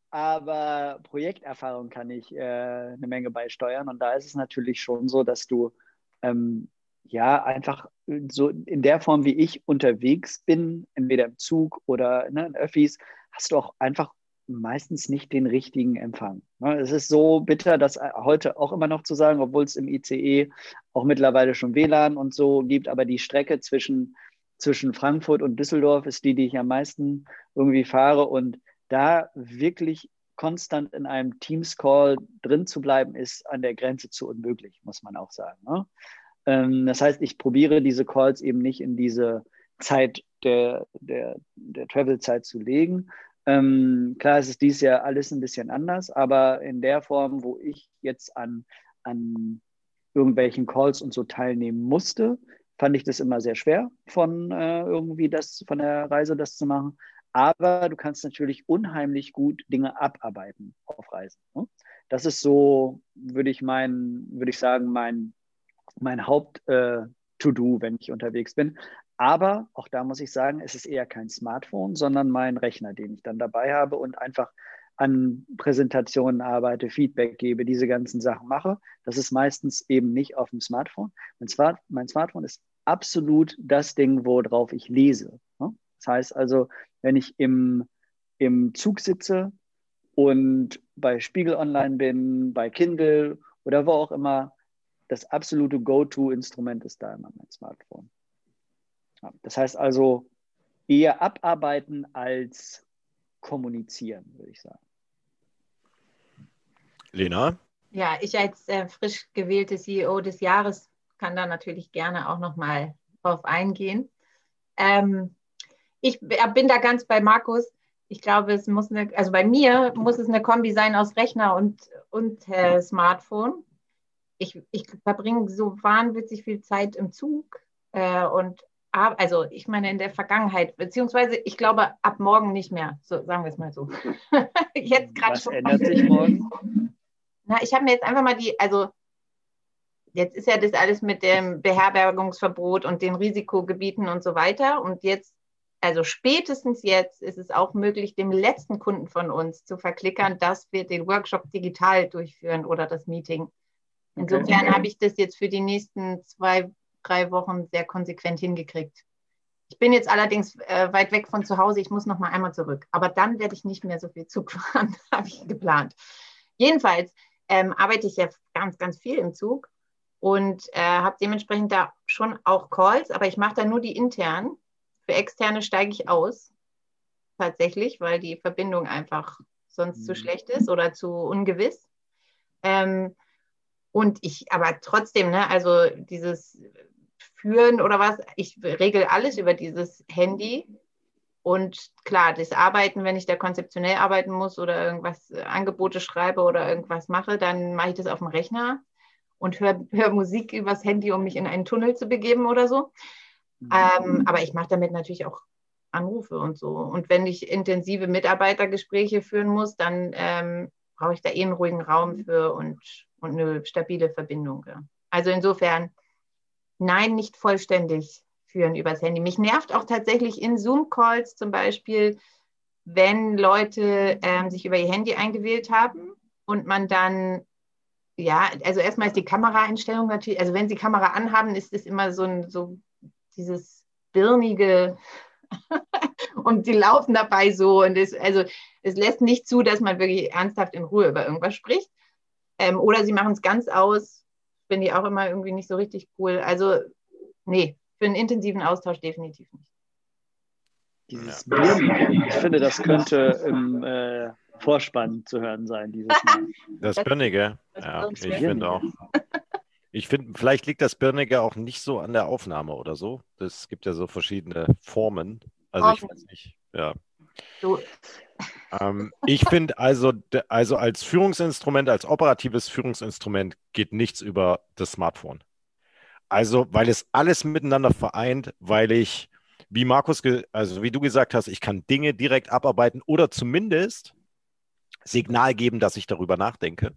aber Projekterfahrung kann ich äh, eine Menge beisteuern. Und da ist es natürlich schon so, dass du ähm, ja einfach so in der Form, wie ich unterwegs bin, entweder im Zug oder ne, in Öffis, hast du auch einfach meistens nicht den richtigen Empfang. Ne? Es ist so bitter, das heute auch immer noch zu sagen, obwohl es im ICE auch mittlerweile schon WLAN und so gibt, aber die Strecke zwischen, zwischen Frankfurt und Düsseldorf ist die, die ich am meisten irgendwie fahre und da wirklich konstant in einem Teams-Call drin zu bleiben, ist an der Grenze zu unmöglich, muss man auch sagen. Ne? Ähm, das heißt, ich probiere diese Calls eben nicht in diese Zeit der, der, der Travel-Zeit zu legen. Ähm, klar, es ist dieses Jahr alles ein bisschen anders, aber in der Form, wo ich jetzt an, an irgendwelchen Calls und so teilnehmen musste, fand ich das immer sehr schwer, von äh, irgendwie das, von der Reise das zu machen. Aber du kannst natürlich unheimlich gut Dinge abarbeiten auf Reisen. Ne? Das ist so, würde ich meinen, würde ich sagen, mein, mein Haupt-To-Do, äh, wenn ich unterwegs bin. Aber auch da muss ich sagen, es ist eher kein Smartphone, sondern mein Rechner, den ich dann dabei habe und einfach an Präsentationen arbeite, Feedback gebe, diese ganzen Sachen mache. Das ist meistens eben nicht auf dem Smartphone. Mein, Smart mein Smartphone ist absolut das Ding, worauf ich lese. Ne? Das heißt also, wenn ich im, im Zug sitze und bei Spiegel Online bin, bei Kindle oder wo auch immer, das absolute Go-To-Instrument ist da immer mein Smartphone. Das heißt also eher abarbeiten als kommunizieren, würde ich sagen. Lena? Ja, ich als äh, frisch gewählte CEO des Jahres kann da natürlich gerne auch nochmal drauf eingehen. Ähm, ich bin da ganz bei Markus. Ich glaube, es muss eine, also bei mir muss es eine Kombi sein aus Rechner und, und äh, Smartphone. Ich, ich verbringe so wahnwitzig viel Zeit im Zug äh, und also ich meine in der Vergangenheit, beziehungsweise ich glaube ab morgen nicht mehr, so sagen wir es mal so. (laughs) jetzt gerade schon. ändert sich morgen? (laughs) Na, ich habe mir jetzt einfach mal die, also jetzt ist ja das alles mit dem Beherbergungsverbot und den Risikogebieten und so weiter. Und jetzt also spätestens jetzt ist es auch möglich, dem letzten Kunden von uns zu verklickern, dass wir den Workshop digital durchführen oder das Meeting. Insofern okay. habe ich das jetzt für die nächsten zwei, drei Wochen sehr konsequent hingekriegt. Ich bin jetzt allerdings äh, weit weg von zu Hause. Ich muss noch mal einmal zurück. Aber dann werde ich nicht mehr so viel Zug (laughs) fahren, habe ich geplant. Jedenfalls ähm, arbeite ich ja ganz, ganz viel im Zug und äh, habe dementsprechend da schon auch Calls, aber ich mache da nur die internen für externe steige ich aus, tatsächlich, weil die Verbindung einfach sonst mhm. zu schlecht ist oder zu ungewiss. Ähm, und ich, aber trotzdem, ne, also dieses Führen oder was, ich regel alles über dieses Handy. Und klar, das Arbeiten, wenn ich da konzeptionell arbeiten muss oder irgendwas äh, Angebote schreibe oder irgendwas mache, dann mache ich das auf dem Rechner und höre hör Musik übers Handy, um mich in einen Tunnel zu begeben oder so. Ähm, aber ich mache damit natürlich auch Anrufe und so. Und wenn ich intensive Mitarbeitergespräche führen muss, dann ähm, brauche ich da eh einen ruhigen Raum für und, und eine stabile Verbindung. Ja. Also insofern, nein, nicht vollständig führen übers Handy. Mich nervt auch tatsächlich in Zoom-Calls zum Beispiel, wenn Leute ähm, sich über ihr Handy eingewählt haben und man dann ja, also erstmal ist die Kameraeinstellung natürlich, also wenn sie Kamera anhaben, ist es immer so ein so dieses birnige (laughs) und die laufen dabei so und es, also es lässt nicht zu, dass man wirklich ernsthaft in Ruhe über irgendwas spricht. Ähm, oder sie machen es ganz aus, finde ich auch immer irgendwie nicht so richtig cool. Also nee, für einen intensiven Austausch definitiv nicht. Dieses Birnige, ich finde, das könnte im äh, Vorspann zu hören sein dieses Mal. (laughs) Das Birnige, ja, ich finde auch. Ich finde, vielleicht liegt das Birnige auch nicht so an der Aufnahme oder so. Es gibt ja so verschiedene Formen. Also ich weiß nicht, ja. So. Ähm, ich finde also, also als Führungsinstrument, als operatives Führungsinstrument geht nichts über das Smartphone. Also, weil es alles miteinander vereint, weil ich, wie Markus, also wie du gesagt hast, ich kann Dinge direkt abarbeiten oder zumindest Signal geben, dass ich darüber nachdenke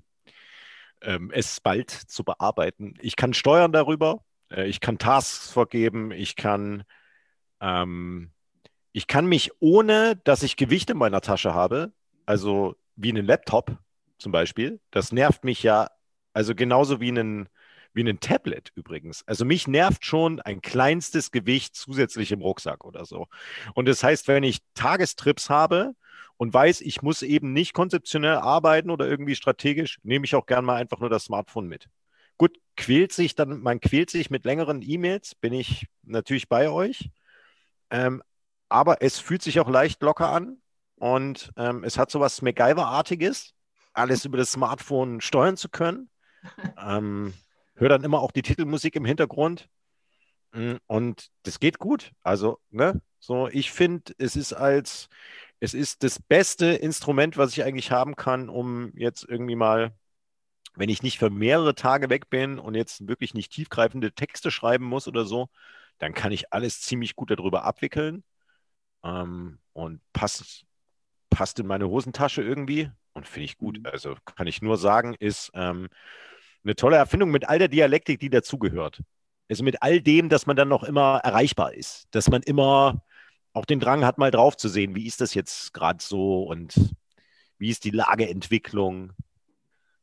ähm, es bald zu bearbeiten. Ich kann steuern darüber, äh, ich kann Tasks vergeben, ich kann, ähm, ich kann mich ohne, dass ich Gewicht in meiner Tasche habe, also wie einen Laptop zum Beispiel. Das nervt mich ja, also genauso wie einen, wie ein Tablet übrigens. Also mich nervt schon ein kleinstes Gewicht zusätzlich im Rucksack oder so. Und das heißt, wenn ich Tagestrips habe und weiß, ich muss eben nicht konzeptionell arbeiten oder irgendwie strategisch, nehme ich auch gern mal einfach nur das Smartphone mit. Gut, quält sich dann, man quält sich mit längeren E-Mails, bin ich natürlich bei euch. Ähm, aber es fühlt sich auch leicht locker an und ähm, es hat so was MacGyver-artiges, alles über das Smartphone steuern zu können. (laughs) ähm, höre dann immer auch die Titelmusik im Hintergrund mm, und das geht gut. Also, ne, so ich finde, es ist als es ist das beste Instrument, was ich eigentlich haben kann, um jetzt irgendwie mal, wenn ich nicht für mehrere Tage weg bin und jetzt wirklich nicht tiefgreifende Texte schreiben muss oder so, dann kann ich alles ziemlich gut darüber abwickeln ähm, und passt, passt in meine Hosentasche irgendwie und finde ich gut. Mhm. Also kann ich nur sagen, ist ähm, eine tolle Erfindung mit all der Dialektik, die dazugehört. Also mit all dem, dass man dann noch immer erreichbar ist, dass man immer auch den Drang hat, mal drauf zu sehen, wie ist das jetzt gerade so und wie ist die Lageentwicklung,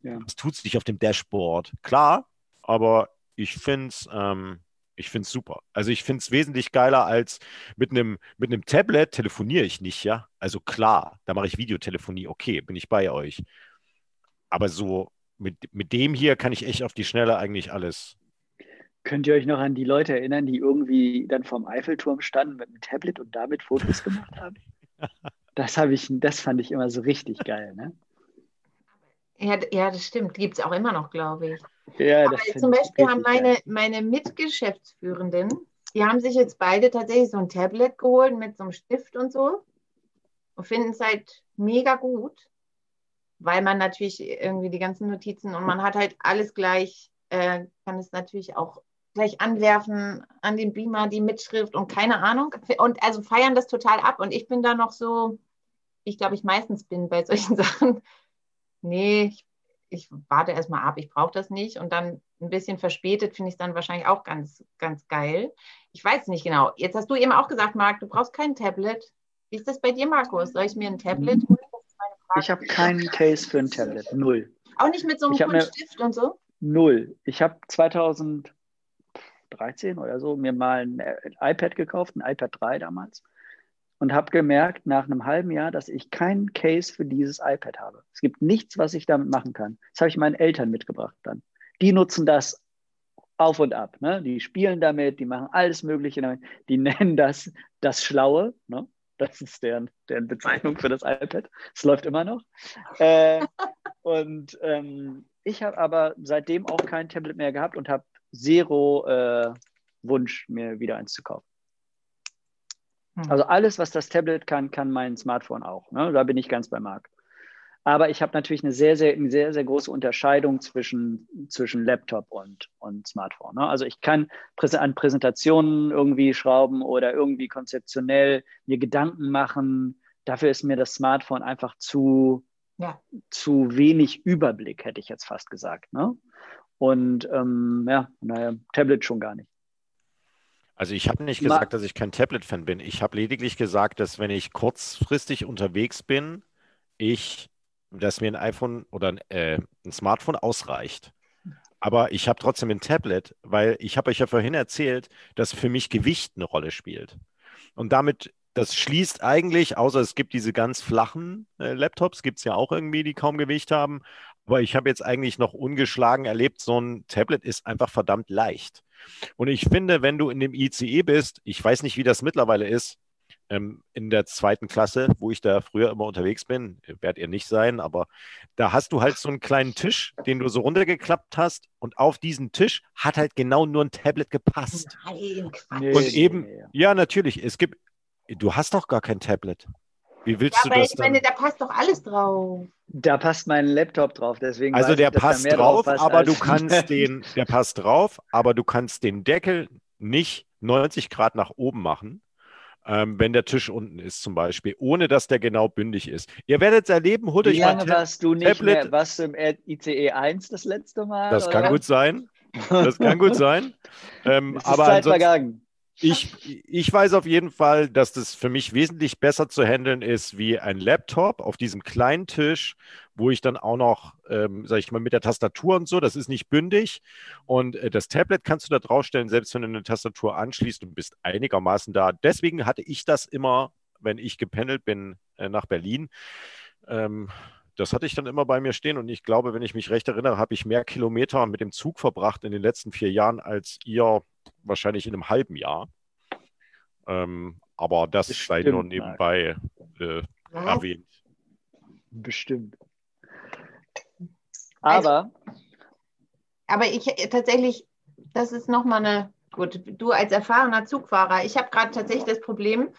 ja. was tut sich auf dem Dashboard. Klar, aber ich finde es ähm, ich super. Also ich finde es wesentlich geiler als mit einem mit einem Tablet telefoniere ich nicht, ja. Also klar, da mache ich Videotelefonie, okay, bin ich bei euch. Aber so mit, mit dem hier kann ich echt auf die Schnelle eigentlich alles Könnt ihr euch noch an die Leute erinnern, die irgendwie dann vorm Eiffelturm standen mit einem Tablet und damit Fotos gemacht haben? (laughs) Das habe ich, das fand ich immer so richtig geil, ne? Ja, ja das stimmt. Gibt es auch immer noch, glaube ich. Ja, Aber zum Beispiel haben meine, meine Mitgeschäftsführenden, die haben sich jetzt beide tatsächlich so ein Tablet geholt mit so einem Stift und so und finden es halt mega gut, weil man natürlich irgendwie die ganzen Notizen und man hat halt alles gleich, äh, kann es natürlich auch gleich anwerfen an den Beamer, die Mitschrift und keine Ahnung. Und also feiern das total ab. Und ich bin da noch so, ich glaube, ich meistens bin bei solchen (laughs) Sachen, nee, ich, ich warte erstmal ab, ich brauche das nicht. Und dann ein bisschen verspätet finde ich es dann wahrscheinlich auch ganz, ganz geil. Ich weiß nicht genau. Jetzt hast du eben auch gesagt, Marc, du brauchst kein Tablet. Wie ist das bei dir, Markus? Soll ich mir ein Tablet holen? Ich habe keinen Case für ein Tablet. Null. Auch nicht mit so einem coolen Stift und so? Null. Ich habe 2000 13 oder so mir mal ein äh, iPad gekauft, ein iPad 3 damals. Und habe gemerkt nach einem halben Jahr, dass ich keinen Case für dieses iPad habe. Es gibt nichts, was ich damit machen kann. Das habe ich meinen Eltern mitgebracht dann. Die nutzen das auf und ab. Ne? Die spielen damit, die machen alles Mögliche damit. Die (laughs) nennen das das Schlaue. Ne? (laughs) Das ist deren, deren Bezeichnung für das iPad. Es läuft immer noch. Äh, (laughs) und ähm, ich habe aber seitdem auch kein Tablet mehr gehabt und habe zero äh, Wunsch, mir wieder eins zu kaufen. Hm. Also alles, was das Tablet kann, kann mein Smartphone auch. Ne? Da bin ich ganz bei Marc. Aber ich habe natürlich eine sehr, sehr, eine sehr, sehr große Unterscheidung zwischen, zwischen Laptop und, und Smartphone. Ne? Also ich kann an Präsentationen irgendwie schrauben oder irgendwie konzeptionell mir Gedanken machen. Dafür ist mir das Smartphone einfach zu, ja. zu wenig Überblick, hätte ich jetzt fast gesagt. Ne? Und ähm, ja, naja, Tablet schon gar nicht. Also ich habe nicht gesagt, dass ich kein Tablet-Fan bin. Ich habe lediglich gesagt, dass wenn ich kurzfristig unterwegs bin, ich, dass mir ein iPhone oder ein, äh, ein Smartphone ausreicht. Aber ich habe trotzdem ein Tablet, weil ich habe euch ja vorhin erzählt, dass für mich Gewicht eine Rolle spielt. Und damit, das schließt eigentlich, außer es gibt diese ganz flachen äh, Laptops, gibt es ja auch irgendwie, die kaum Gewicht haben. Aber ich habe jetzt eigentlich noch ungeschlagen erlebt, so ein Tablet ist einfach verdammt leicht. Und ich finde, wenn du in dem ICE bist, ich weiß nicht, wie das mittlerweile ist, ähm, in der zweiten Klasse, wo ich da früher immer unterwegs bin, werdet ihr nicht sein, aber da hast du halt so einen kleinen Tisch, den du so runtergeklappt hast und auf diesen Tisch hat halt genau nur ein Tablet gepasst. Nein, Quatsch. Und eben, ja, natürlich, es gibt, du hast doch gar kein Tablet. Wie willst ja, du das ich dann? meine, da passt doch alles drauf. Da passt mein Laptop drauf, deswegen. Also der passt da drauf, drauf aber du (laughs) kannst den, der passt drauf, aber du kannst den Deckel nicht 90 Grad nach oben machen, ähm, wenn der Tisch unten ist zum Beispiel, ohne dass der genau bündig ist. Ihr werdet es erleben, holt euch Wie lange warst du nicht Tablet. mehr, warst du im ICE 1 das letzte Mal? Das oder? kann gut sein. Das kann gut sein. (laughs) Ähm, aber Zeit vergangen. Ich, ich weiß auf jeden Fall, dass das für mich wesentlich besser zu handeln ist wie ein Laptop auf diesem kleinen Tisch, wo ich dann auch noch, ähm, sage ich mal, mit der Tastatur und so, das ist nicht bündig. Und äh, das Tablet kannst du da draufstellen, selbst wenn du eine Tastatur anschließt und bist einigermaßen da. Deswegen hatte ich das immer, wenn ich gependelt bin äh, nach Berlin. Ähm, das hatte ich dann immer bei mir stehen und ich glaube, wenn ich mich recht erinnere, habe ich mehr Kilometer mit dem Zug verbracht in den letzten vier Jahren als ihr wahrscheinlich in einem halben Jahr. Ähm, aber das Bestimmt, sei nur nebenbei äh, erwähnt. Bestimmt. Aber. Also, aber ich tatsächlich, das ist nochmal eine, gut, du als erfahrener Zugfahrer, ich habe gerade tatsächlich das Problem,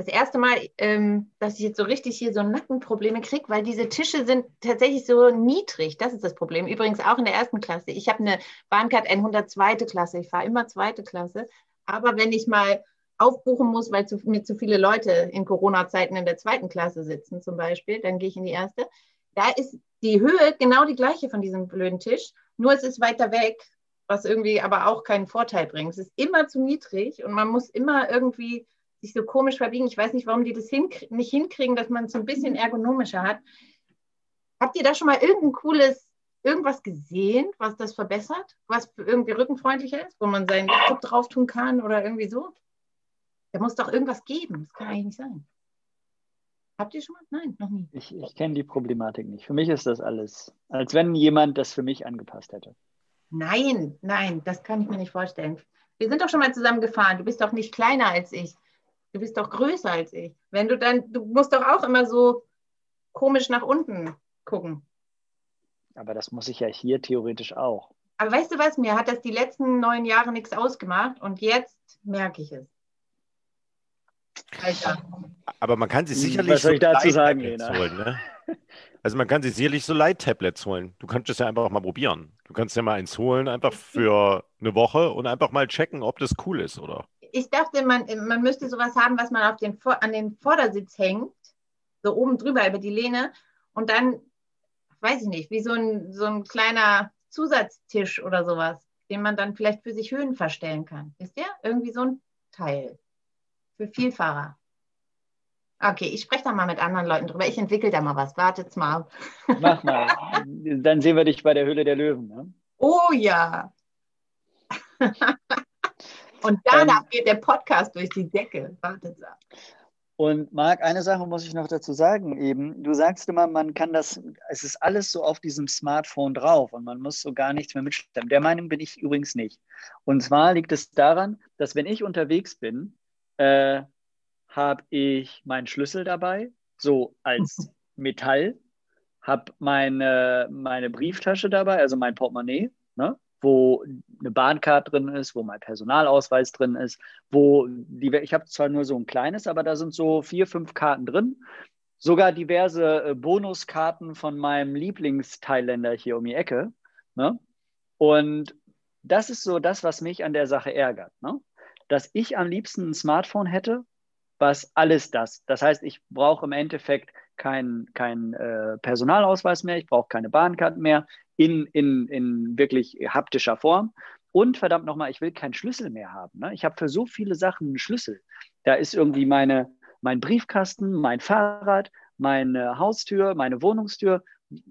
das erste Mal, ähm, dass ich jetzt so richtig hier so Nackenprobleme kriege, weil diese Tische sind tatsächlich so niedrig. Das ist das Problem. Übrigens auch in der ersten Klasse. Ich habe eine Bahncard 102. Klasse. Ich fahre immer zweite Klasse. Aber wenn ich mal aufbuchen muss, weil zu, mir zu viele Leute in Corona-Zeiten in der zweiten Klasse sitzen, zum Beispiel, dann gehe ich in die erste. Da ist die Höhe genau die gleiche von diesem blöden Tisch, nur es ist weiter weg, was irgendwie aber auch keinen Vorteil bringt. Es ist immer zu niedrig und man muss immer irgendwie sich so komisch verbiegen. Ich weiß nicht, warum die das hinkrie nicht hinkriegen, dass man es so ein bisschen ergonomischer hat. Habt ihr da schon mal irgendein cooles, irgendwas gesehen, was das verbessert? Was irgendwie rückenfreundlicher ist, wo man seinen Laptop drauf tun kann oder irgendwie so? Da muss doch irgendwas geben. Das kann eigentlich nicht sein. Habt ihr schon mal? Nein, noch nie. Ich, ich kenne die Problematik nicht. Für mich ist das alles, als wenn jemand das für mich angepasst hätte. Nein, nein, das kann ich mir nicht vorstellen. Wir sind doch schon mal zusammen gefahren. Du bist doch nicht kleiner als ich. Du bist doch größer als ich. Wenn du dann, du musst doch auch immer so komisch nach unten gucken. Aber das muss ich ja hier theoretisch auch. Aber weißt du was, mir hat das die letzten neun Jahre nichts ausgemacht und jetzt merke ich es. Alter. Aber man kann sich sicherlich Was soll ich dazu sagen, Lena? Holen, ne? (laughs) Also man kann sich sicherlich so Light-Tablets holen. Du kannst es ja einfach mal probieren. Du kannst ja mal eins holen, einfach (laughs) für eine Woche und einfach mal checken, ob das cool ist, oder? Ich dachte, man, man müsste sowas haben, was man auf den, an den Vordersitz hängt, so oben drüber über die Lehne und dann, weiß ich nicht, wie so ein, so ein kleiner Zusatztisch oder sowas, den man dann vielleicht für sich Höhen verstellen kann. Wisst ihr? Irgendwie so ein Teil für Vielfahrer. Okay, ich spreche da mal mit anderen Leuten drüber. Ich entwickle da mal was. Wartet's mal. Mach mal. Dann sehen wir dich bei der Höhle der Löwen. Ne? Oh ja. (laughs) Und danach ähm, geht der Podcast durch die Decke. Wartet ab. Und Marc, eine Sache muss ich noch dazu sagen eben. Du sagst immer, man kann das, es ist alles so auf diesem Smartphone drauf und man muss so gar nichts mehr mitstemmen. Der Meinung bin ich übrigens nicht. Und zwar liegt es daran, dass wenn ich unterwegs bin, äh, habe ich meinen Schlüssel dabei, so als (laughs) Metall, habe meine, meine Brieftasche dabei, also mein Portemonnaie, ne? Wo eine Bahncard drin ist, wo mein Personalausweis drin ist, wo die, ich habe zwar nur so ein kleines, aber da sind so vier, fünf Karten drin. Sogar diverse äh, Bonuskarten von meinem Lieblings-Thailänder hier um die Ecke. Ne? Und das ist so das, was mich an der Sache ärgert. Ne? Dass ich am liebsten ein Smartphone hätte, was alles das. Das heißt, ich brauche im Endeffekt keinen kein, äh, Personalausweis mehr, ich brauche keine Bahnkarte mehr, in, in, in wirklich haptischer Form. Und verdammt nochmal, ich will keinen Schlüssel mehr haben. Ne? Ich habe für so viele Sachen einen Schlüssel. Da ist irgendwie meine, mein Briefkasten, mein Fahrrad, meine Haustür, meine Wohnungstür.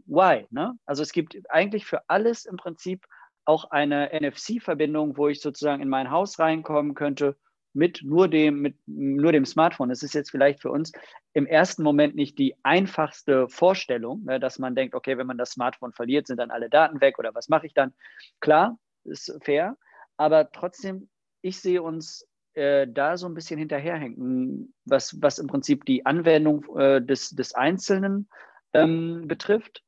Why? Ne? Also es gibt eigentlich für alles im Prinzip auch eine NFC-Verbindung, wo ich sozusagen in mein Haus reinkommen könnte mit nur dem, mit nur dem Smartphone. Das ist jetzt vielleicht für uns im ersten Moment nicht die einfachste Vorstellung, ne, dass man denkt, okay, wenn man das Smartphone verliert, sind dann alle Daten weg oder was mache ich dann? Klar, ist fair, aber trotzdem, ich sehe uns äh, da so ein bisschen hinterherhängen, was, was im Prinzip die Anwendung äh, des, des Einzelnen ähm, betrifft,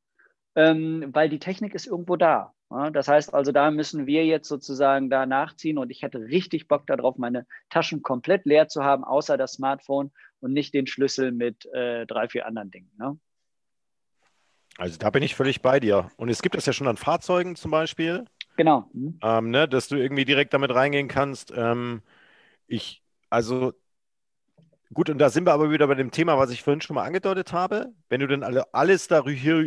ähm, weil die Technik ist irgendwo da. Das heißt also, da müssen wir jetzt sozusagen da nachziehen und ich hätte richtig Bock darauf, meine Taschen komplett leer zu haben, außer das Smartphone und nicht den Schlüssel mit äh, drei, vier anderen Dingen. Ne? Also da bin ich völlig bei dir. Und es gibt das ja schon an Fahrzeugen zum Beispiel. Genau. Mhm. Ähm, ne, dass du irgendwie direkt damit reingehen kannst. Ähm, ich, also gut, und da sind wir aber wieder bei dem Thema, was ich vorhin schon mal angedeutet habe. Wenn du dann alle, alles darüber,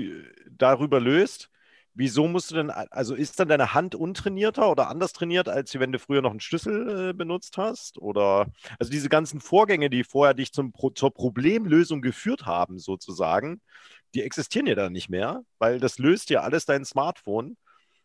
darüber löst, wieso musst du denn, also ist dann deine Hand untrainierter oder anders trainiert, als wenn du früher noch einen Schlüssel äh, benutzt hast? Oder also diese ganzen Vorgänge, die vorher dich zum, zur Problemlösung geführt haben, sozusagen, die existieren ja dann nicht mehr, weil das löst ja alles dein Smartphone.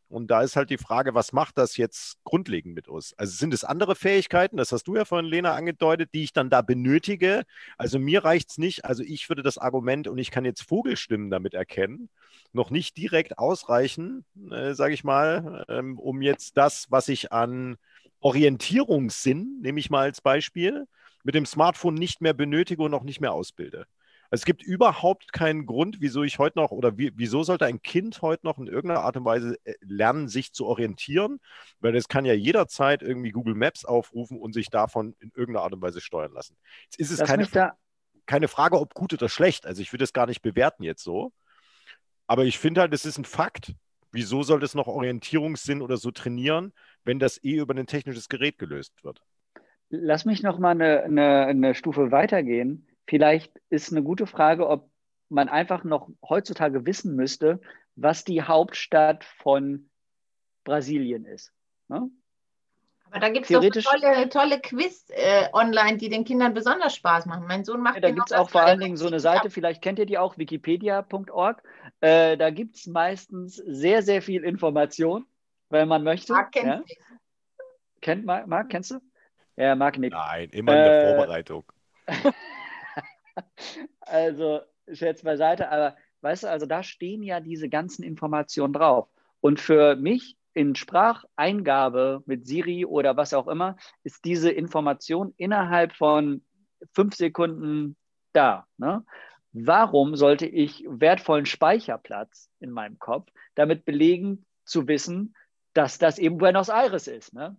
Und da ist halt die Frage, was macht das jetzt grundlegend mit uns? Also sind es andere Fähigkeiten, das hast du ja vorhin, Lena, angedeutet, die ich dann da benötige? Also mir reicht es nicht, also ich würde das Argument, und ich kann jetzt Vogelstimmen damit erkennen, noch nicht direkt ausreichen, äh, sage ich mal, ähm, um jetzt das, was ich an Orientierungssinn, nehme ich mal als Beispiel, mit dem Smartphone nicht mehr benötige und auch nicht mehr ausbilde. Es gibt überhaupt keinen Grund, wieso ich heute noch oder wie, wieso sollte ein Kind heute noch in irgendeiner Art und Weise äh, lernen, sich zu orientieren, weil es kann ja jederzeit irgendwie Google Maps aufrufen und sich davon in irgendeiner Art und Weise steuern lassen. Jetzt ist es keine, keine Frage, ob gut oder schlecht. Also ich würde es gar nicht bewerten jetzt so. Aber ich finde halt, es ist ein Fakt. Wieso soll das noch Orientierungssinn oder so trainieren, wenn das eh über ein technisches Gerät gelöst wird? Lass mich noch mal eine, eine, eine Stufe weitergehen. Vielleicht ist eine gute Frage, ob man einfach noch heutzutage wissen müsste, was die Hauptstadt von Brasilien ist. Ne? Aber da gibt es doch tolle, tolle Quiz äh, online, die den Kindern besonders Spaß machen. Mein Sohn macht ja, Da genau gibt es auch vor allen Dingen so eine Seite, vielleicht kennt ihr die auch, wikipedia.org. Äh, da gibt es meistens sehr, sehr viel Information, weil man möchte. Marc kennt ja? Kennt Marc, Marc, kennst du? Ja, Marc nicht. Nein, immer in der äh, Vorbereitung. (laughs) also, Scherz beiseite, aber weißt du, also da stehen ja diese ganzen Informationen drauf. Und für mich in Spracheingabe mit Siri oder was auch immer, ist diese Information innerhalb von fünf Sekunden da. Ne? Warum sollte ich wertvollen Speicherplatz in meinem Kopf damit belegen, zu wissen, dass das eben Buenos Aires ist? Ne?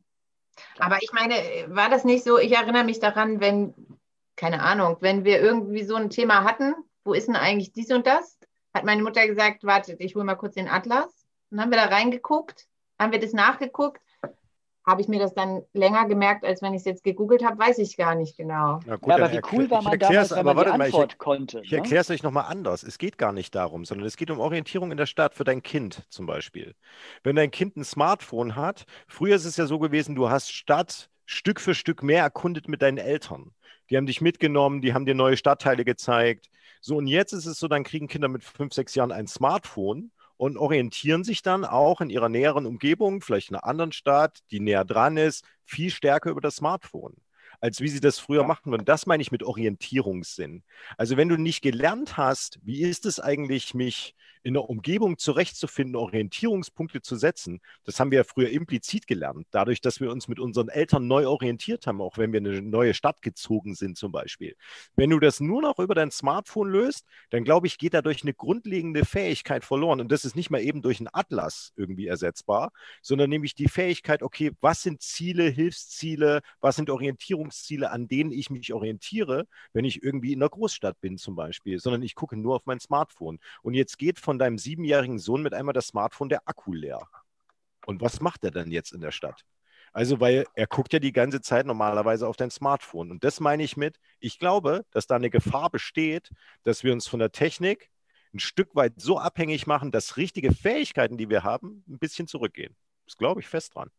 Aber ich meine, war das nicht so? Ich erinnere mich daran, wenn, keine Ahnung, wenn wir irgendwie so ein Thema hatten, wo ist denn eigentlich dies und das? Hat meine Mutter gesagt, wartet, ich hole mal kurz den Atlas. Dann haben wir da reingeguckt haben wir das nachgeguckt. Habe ich mir das dann länger gemerkt, als wenn ich es jetzt gegoogelt habe, weiß ich gar nicht genau. Ja, gut, ja aber wie cool war man damals, wenn man die Antwort ich, konnte. Ich ne? erkläre es euch nochmal anders. Es geht gar nicht darum, sondern es geht um Orientierung in der Stadt für dein Kind zum Beispiel. Wenn dein Kind ein Smartphone hat, früher ist es ja so gewesen, du hast Stadt Stück für Stück mehr erkundet mit deinen Eltern. Die haben dich mitgenommen, die haben dir neue Stadtteile gezeigt. So, und jetzt ist es so, dann kriegen Kinder mit fünf, sechs Jahren ein Smartphone und orientieren sich dann auch in ihrer näheren Umgebung, vielleicht in einer anderen Stadt, die näher dran ist, viel stärker über das Smartphone als wie sie das früher ja. machen. Und das meine ich mit Orientierungssinn. Also wenn du nicht gelernt hast, wie ist es eigentlich, mich in der Umgebung zurechtzufinden, Orientierungspunkte zu setzen, das haben wir ja früher implizit gelernt, dadurch, dass wir uns mit unseren Eltern neu orientiert haben, auch wenn wir in eine neue Stadt gezogen sind zum Beispiel. Wenn du das nur noch über dein Smartphone löst, dann glaube ich, geht dadurch eine grundlegende Fähigkeit verloren. Und das ist nicht mal eben durch einen Atlas irgendwie ersetzbar, sondern nämlich die Fähigkeit, okay, was sind Ziele, Hilfsziele, was sind Orientierungsziele, an denen ich mich orientiere, wenn ich irgendwie in einer Großstadt bin zum Beispiel, sondern ich gucke nur auf mein Smartphone. Und jetzt geht von von deinem siebenjährigen Sohn mit einmal das Smartphone der Akku leer. Und was macht er dann jetzt in der Stadt? Also, weil er guckt ja die ganze Zeit normalerweise auf dein Smartphone. Und das meine ich mit, ich glaube, dass da eine Gefahr besteht, dass wir uns von der Technik ein Stück weit so abhängig machen, dass richtige Fähigkeiten, die wir haben, ein bisschen zurückgehen. Das glaube ich fest dran.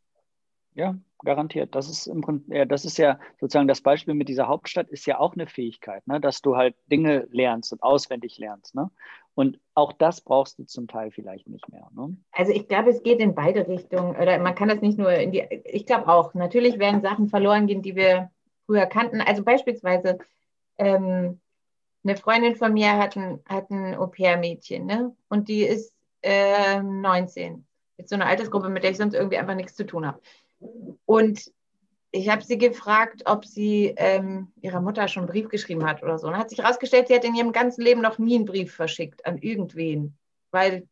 Ja, garantiert. Das ist im Prinzip, ja, das ist ja sozusagen das Beispiel mit dieser Hauptstadt ist ja auch eine Fähigkeit, ne? dass du halt Dinge lernst und auswendig lernst. Ne? Und auch das brauchst du zum Teil vielleicht nicht mehr. Ne? Also ich glaube, es geht in beide Richtungen. Oder man kann das nicht nur in die, ich glaube auch, natürlich werden Sachen verloren gehen, die wir früher kannten. Also beispielsweise ähm, eine Freundin von mir hat ein, hat ein Au-pair-Mädchen, ne? Und die ist äh, 19. Jetzt so eine Altersgruppe, mit der ich sonst irgendwie einfach nichts zu tun habe. Und ich habe sie gefragt, ob sie ähm, ihrer Mutter schon einen Brief geschrieben hat oder so. Und hat sich herausgestellt, sie hat in ihrem ganzen Leben noch nie einen Brief verschickt an irgendwen. Weil,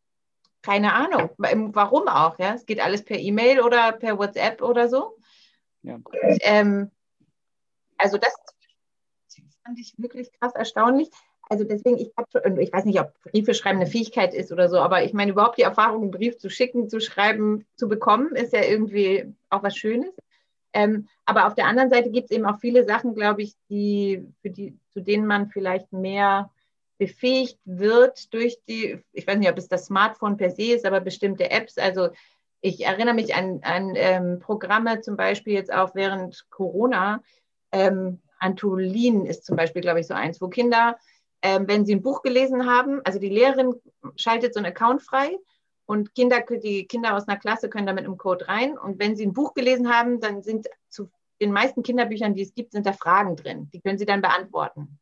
keine Ahnung, warum auch, ja. Es geht alles per E-Mail oder per WhatsApp oder so. Ja. Und, ähm, also das fand ich wirklich krass erstaunlich. Also deswegen, ich habe ich weiß nicht, ob Briefe schreiben eine Fähigkeit ist oder so, aber ich meine, überhaupt die Erfahrung, einen Brief zu schicken, zu schreiben, zu bekommen, ist ja irgendwie auch was Schönes. Ähm, aber auf der anderen Seite gibt es eben auch viele Sachen, glaube ich, die, die, zu denen man vielleicht mehr befähigt wird durch die, ich weiß nicht, ob es das Smartphone per se ist, aber bestimmte Apps. Also ich erinnere mich an, an ähm, Programme, zum Beispiel jetzt auch während Corona. Ähm, Antolin ist zum Beispiel, glaube ich, so eins, wo Kinder, ähm, wenn sie ein Buch gelesen haben, also die Lehrerin schaltet so einen Account frei und Kinder, die Kinder aus einer Klasse können da mit einem Code rein. Und wenn sie ein Buch gelesen haben, dann sind zu den meisten Kinderbüchern, die es gibt, sind da Fragen drin. Die können sie dann beantworten.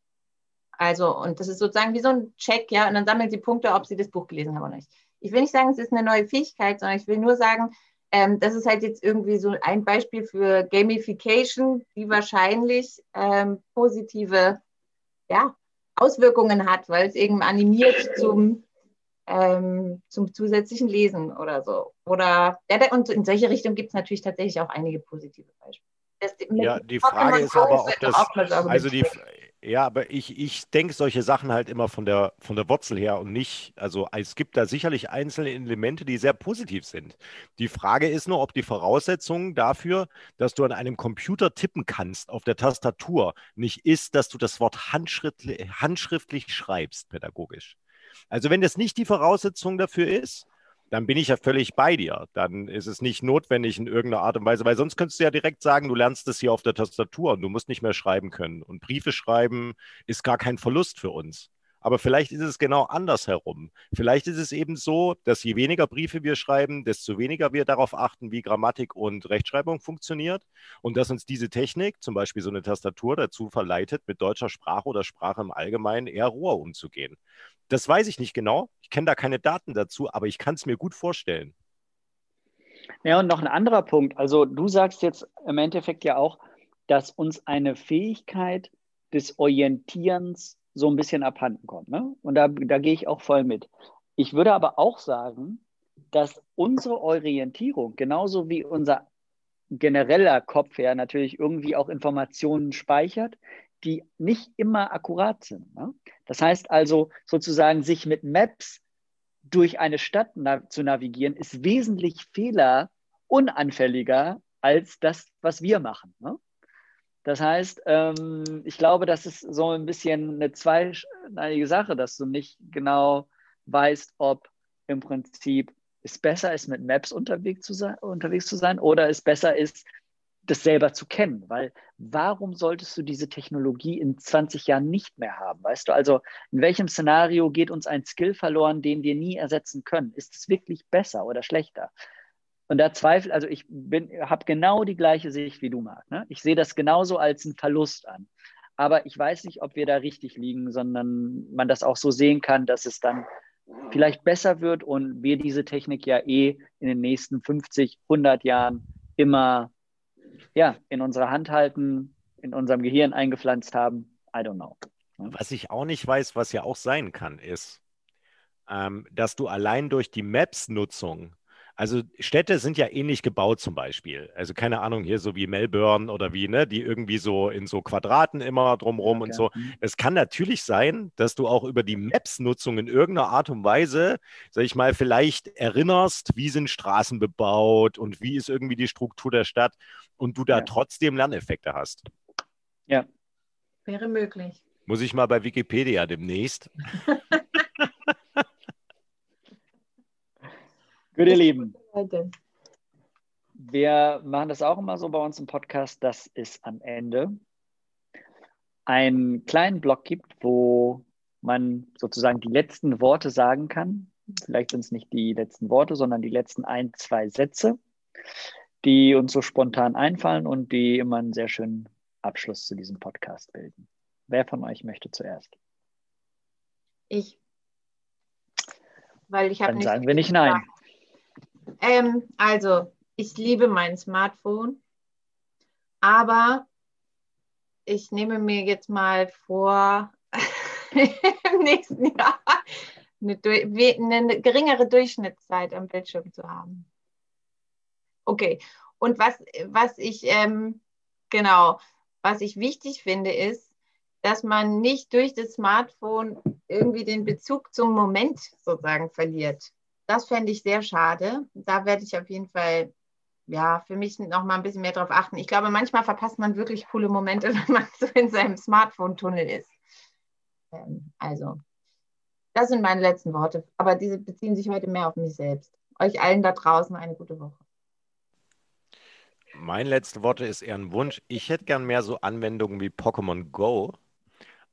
Also, und das ist sozusagen wie so ein Check, ja, und dann sammeln sie Punkte, ob sie das Buch gelesen haben oder nicht. Ich will nicht sagen, es ist eine neue Fähigkeit, sondern ich will nur sagen, ähm, das ist halt jetzt irgendwie so ein Beispiel für Gamification, die wahrscheinlich ähm, positive ja, Auswirkungen hat, weil es eben animiert zum, ähm, zum zusätzlichen Lesen oder so. Oder ja, und in solche Richtung gibt es natürlich tatsächlich auch einige positive Beispiele. Das, ja, die Frage ist aber, ob das, also die, ja, aber ich, ich denke solche Sachen halt immer von der, von der Wurzel her und nicht, also es gibt da sicherlich einzelne Elemente, die sehr positiv sind. Die Frage ist nur, ob die Voraussetzung dafür, dass du an einem Computer tippen kannst auf der Tastatur, nicht ist, dass du das Wort handschriftlich, handschriftlich schreibst, pädagogisch. Also wenn das nicht die Voraussetzung dafür ist, dann bin ich ja völlig bei dir. Dann ist es nicht notwendig in irgendeiner Art und Weise, weil sonst könntest du ja direkt sagen, du lernst es hier auf der Tastatur und du musst nicht mehr schreiben können. Und Briefe schreiben ist gar kein Verlust für uns. Aber vielleicht ist es genau andersherum. Vielleicht ist es eben so, dass je weniger Briefe wir schreiben, desto weniger wir darauf achten, wie Grammatik und Rechtschreibung funktioniert. Und dass uns diese Technik, zum Beispiel so eine Tastatur, dazu verleitet, mit deutscher Sprache oder Sprache im Allgemeinen eher roher umzugehen. Das weiß ich nicht genau. Ich kenne da keine Daten dazu, aber ich kann es mir gut vorstellen. Ja, und noch ein anderer Punkt. Also du sagst jetzt im Endeffekt ja auch, dass uns eine Fähigkeit des Orientierens so ein bisschen abhanden kommt. Ne? Und da, da gehe ich auch voll mit. Ich würde aber auch sagen, dass unsere Orientierung, genauso wie unser genereller Kopf ja natürlich irgendwie auch Informationen speichert, die nicht immer akkurat sind. Ne? Das heißt also sozusagen, sich mit Maps durch eine Stadt na zu navigieren, ist wesentlich fehlerunanfälliger als das, was wir machen. Ne? Das heißt, ähm, ich glaube, das ist so ein bisschen eine zweischneidige Sache, dass du nicht genau weißt, ob im Prinzip es besser ist, mit Maps unterwegs zu sein, unterwegs zu sein oder es besser ist, das selber zu kennen, weil warum solltest du diese Technologie in 20 Jahren nicht mehr haben? Weißt du, also in welchem Szenario geht uns ein Skill verloren, den wir nie ersetzen können? Ist es wirklich besser oder schlechter? Und da zweifelt, also ich habe genau die gleiche Sicht wie du, Marc. Ne? Ich sehe das genauso als einen Verlust an. Aber ich weiß nicht, ob wir da richtig liegen, sondern man das auch so sehen kann, dass es dann vielleicht besser wird und wir diese Technik ja eh in den nächsten 50, 100 Jahren immer ja, in unserer Hand halten, in unserem Gehirn eingepflanzt haben. I don't know. Was ich auch nicht weiß, was ja auch sein kann, ist, ähm, dass du allein durch die Maps-Nutzung also Städte sind ja ähnlich gebaut zum Beispiel. Also keine Ahnung, hier so wie Melbourne oder wie, ne, die irgendwie so in so Quadraten immer drumherum okay. und so. Mhm. Es kann natürlich sein, dass du auch über die Maps-Nutzung in irgendeiner Art und Weise, sag ich mal, vielleicht erinnerst, wie sind Straßen bebaut und wie ist irgendwie die Struktur der Stadt und du da ja. trotzdem Lerneffekte hast. Ja. Wäre möglich. Muss ich mal bei Wikipedia demnächst. (laughs) Gut, ihr Lieben. Wir machen das auch immer so bei uns im Podcast, dass es am Ende einen kleinen Block gibt, wo man sozusagen die letzten Worte sagen kann. Vielleicht sind es nicht die letzten Worte, sondern die letzten ein, zwei Sätze, die uns so spontan einfallen und die immer einen sehr schönen Abschluss zu diesem Podcast bilden. Wer von euch möchte zuerst? Ich. Weil ich habe Dann sagen wir nicht nein. Ähm, also, ich liebe mein Smartphone, aber ich nehme mir jetzt mal vor, (laughs) im nächsten Jahr eine, eine, geringere Durchschnittszeit am Bildschirm zu haben. Okay, und was, was ich, ähm, genau, was ich wichtig finde, ist, dass man nicht durch das Smartphone irgendwie den Bezug zum Moment sozusagen verliert. Das fände ich sehr schade. Da werde ich auf jeden Fall, ja, für mich noch mal ein bisschen mehr darauf achten. Ich glaube, manchmal verpasst man wirklich coole Momente, (laughs) wenn man so in seinem Smartphone-Tunnel ist. Ähm, also, Das sind meine letzten Worte, aber diese beziehen sich heute mehr auf mich selbst. Euch allen da draußen eine gute Woche. Mein letzte Worte ist eher ein Wunsch. Ich hätte gern mehr so Anwendungen wie Pokémon Go.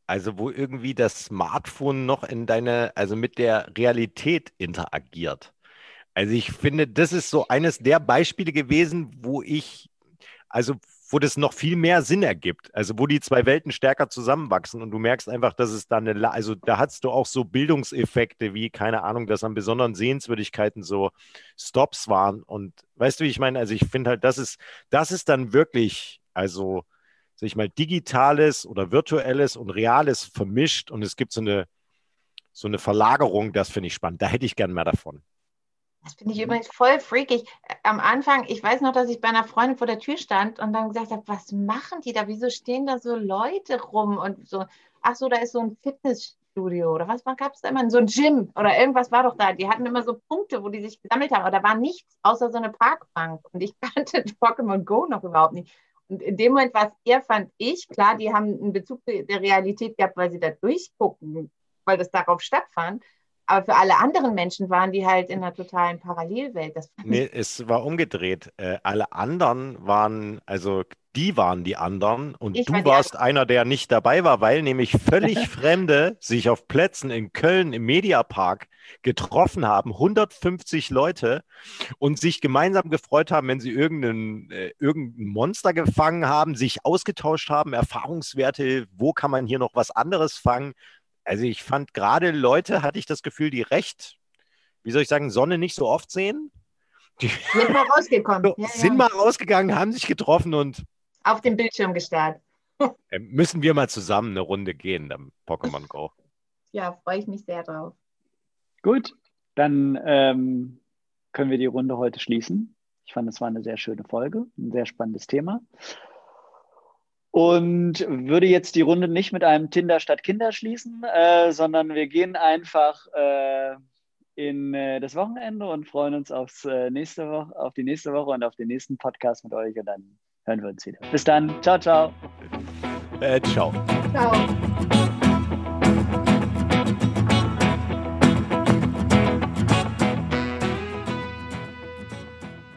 Also wo irgendwie das Smartphone noch in deine, also mit der Realität interagiert. Also ich finde, das ist so eines der Beispiele gewesen, wo ich, also wo das noch viel mehr Sinn ergibt. Also wo die zwei Welten stärker zusammenwachsen und du merkst einfach, dass es dann eine, also da hast du auch so Bildungseffekte wie, keine Ahnung, dass an besonderen Sehenswürdigkeiten so Stops waren. Und weißt du, wie ich meine? Also ich finde halt, das ist, das ist dann wirklich, also sag ich mal, digitales oder virtuelles und reales vermischt und es gibt so eine, so eine Verlagerung, das finde ich spannend. Da hätte ich gern mehr davon. Das finde ich übrigens voll freakig. Am Anfang, ich weiß noch, dass ich bei einer Freundin vor der Tür stand und dann gesagt habe, was machen die da? Wieso stehen da so Leute rum? Und so, ach so, da ist so ein Fitnessstudio oder was gab es da immer? So ein Gym oder irgendwas war doch da. Die hatten immer so Punkte, wo die sich gesammelt haben, aber da war nichts außer so eine Parkbank. Und ich kannte (laughs) Pokémon Go noch überhaupt nicht. Und in dem Moment, was er fand ich, klar, die haben einen Bezug der Realität gehabt, weil sie da durchgucken, weil das darauf stattfand. Aber für alle anderen Menschen waren die halt in einer totalen Parallelwelt. Das nee, es war umgedreht. Äh, alle anderen waren, also die waren die anderen und ich du war warst einer, der nicht dabei war, weil nämlich völlig (laughs) Fremde sich auf Plätzen in Köln im Mediapark getroffen haben, 150 Leute und sich gemeinsam gefreut haben, wenn sie irgendein, äh, irgendein Monster gefangen haben, sich ausgetauscht haben, Erfahrungswerte, wo kann man hier noch was anderes fangen also ich fand gerade Leute, hatte ich das Gefühl, die recht, wie soll ich sagen, Sonne nicht so oft sehen. Die sind mal rausgekommen. (laughs) Ja, sind ja. mal rausgegangen, haben sich getroffen und auf dem Bildschirm gestarrt. (laughs) Müssen wir mal zusammen eine Runde gehen, dann Pokémon Go. Ja, freue ich mich sehr drauf. Gut, dann ähm, können wir die Runde heute schließen. Ich fand, es war eine sehr schöne Folge, ein sehr spannendes Thema und würde jetzt die Runde nicht mit einem Tinder statt Kinder schließen, äh, sondern wir gehen einfach äh, in äh, das Wochenende und freuen uns aufs, äh, nächste Woche, auf die nächste Woche und auf den nächsten Podcast mit euch und dann hören wir uns wieder. Bis dann. Ciao, ciao. Äh, ciao. Ciao.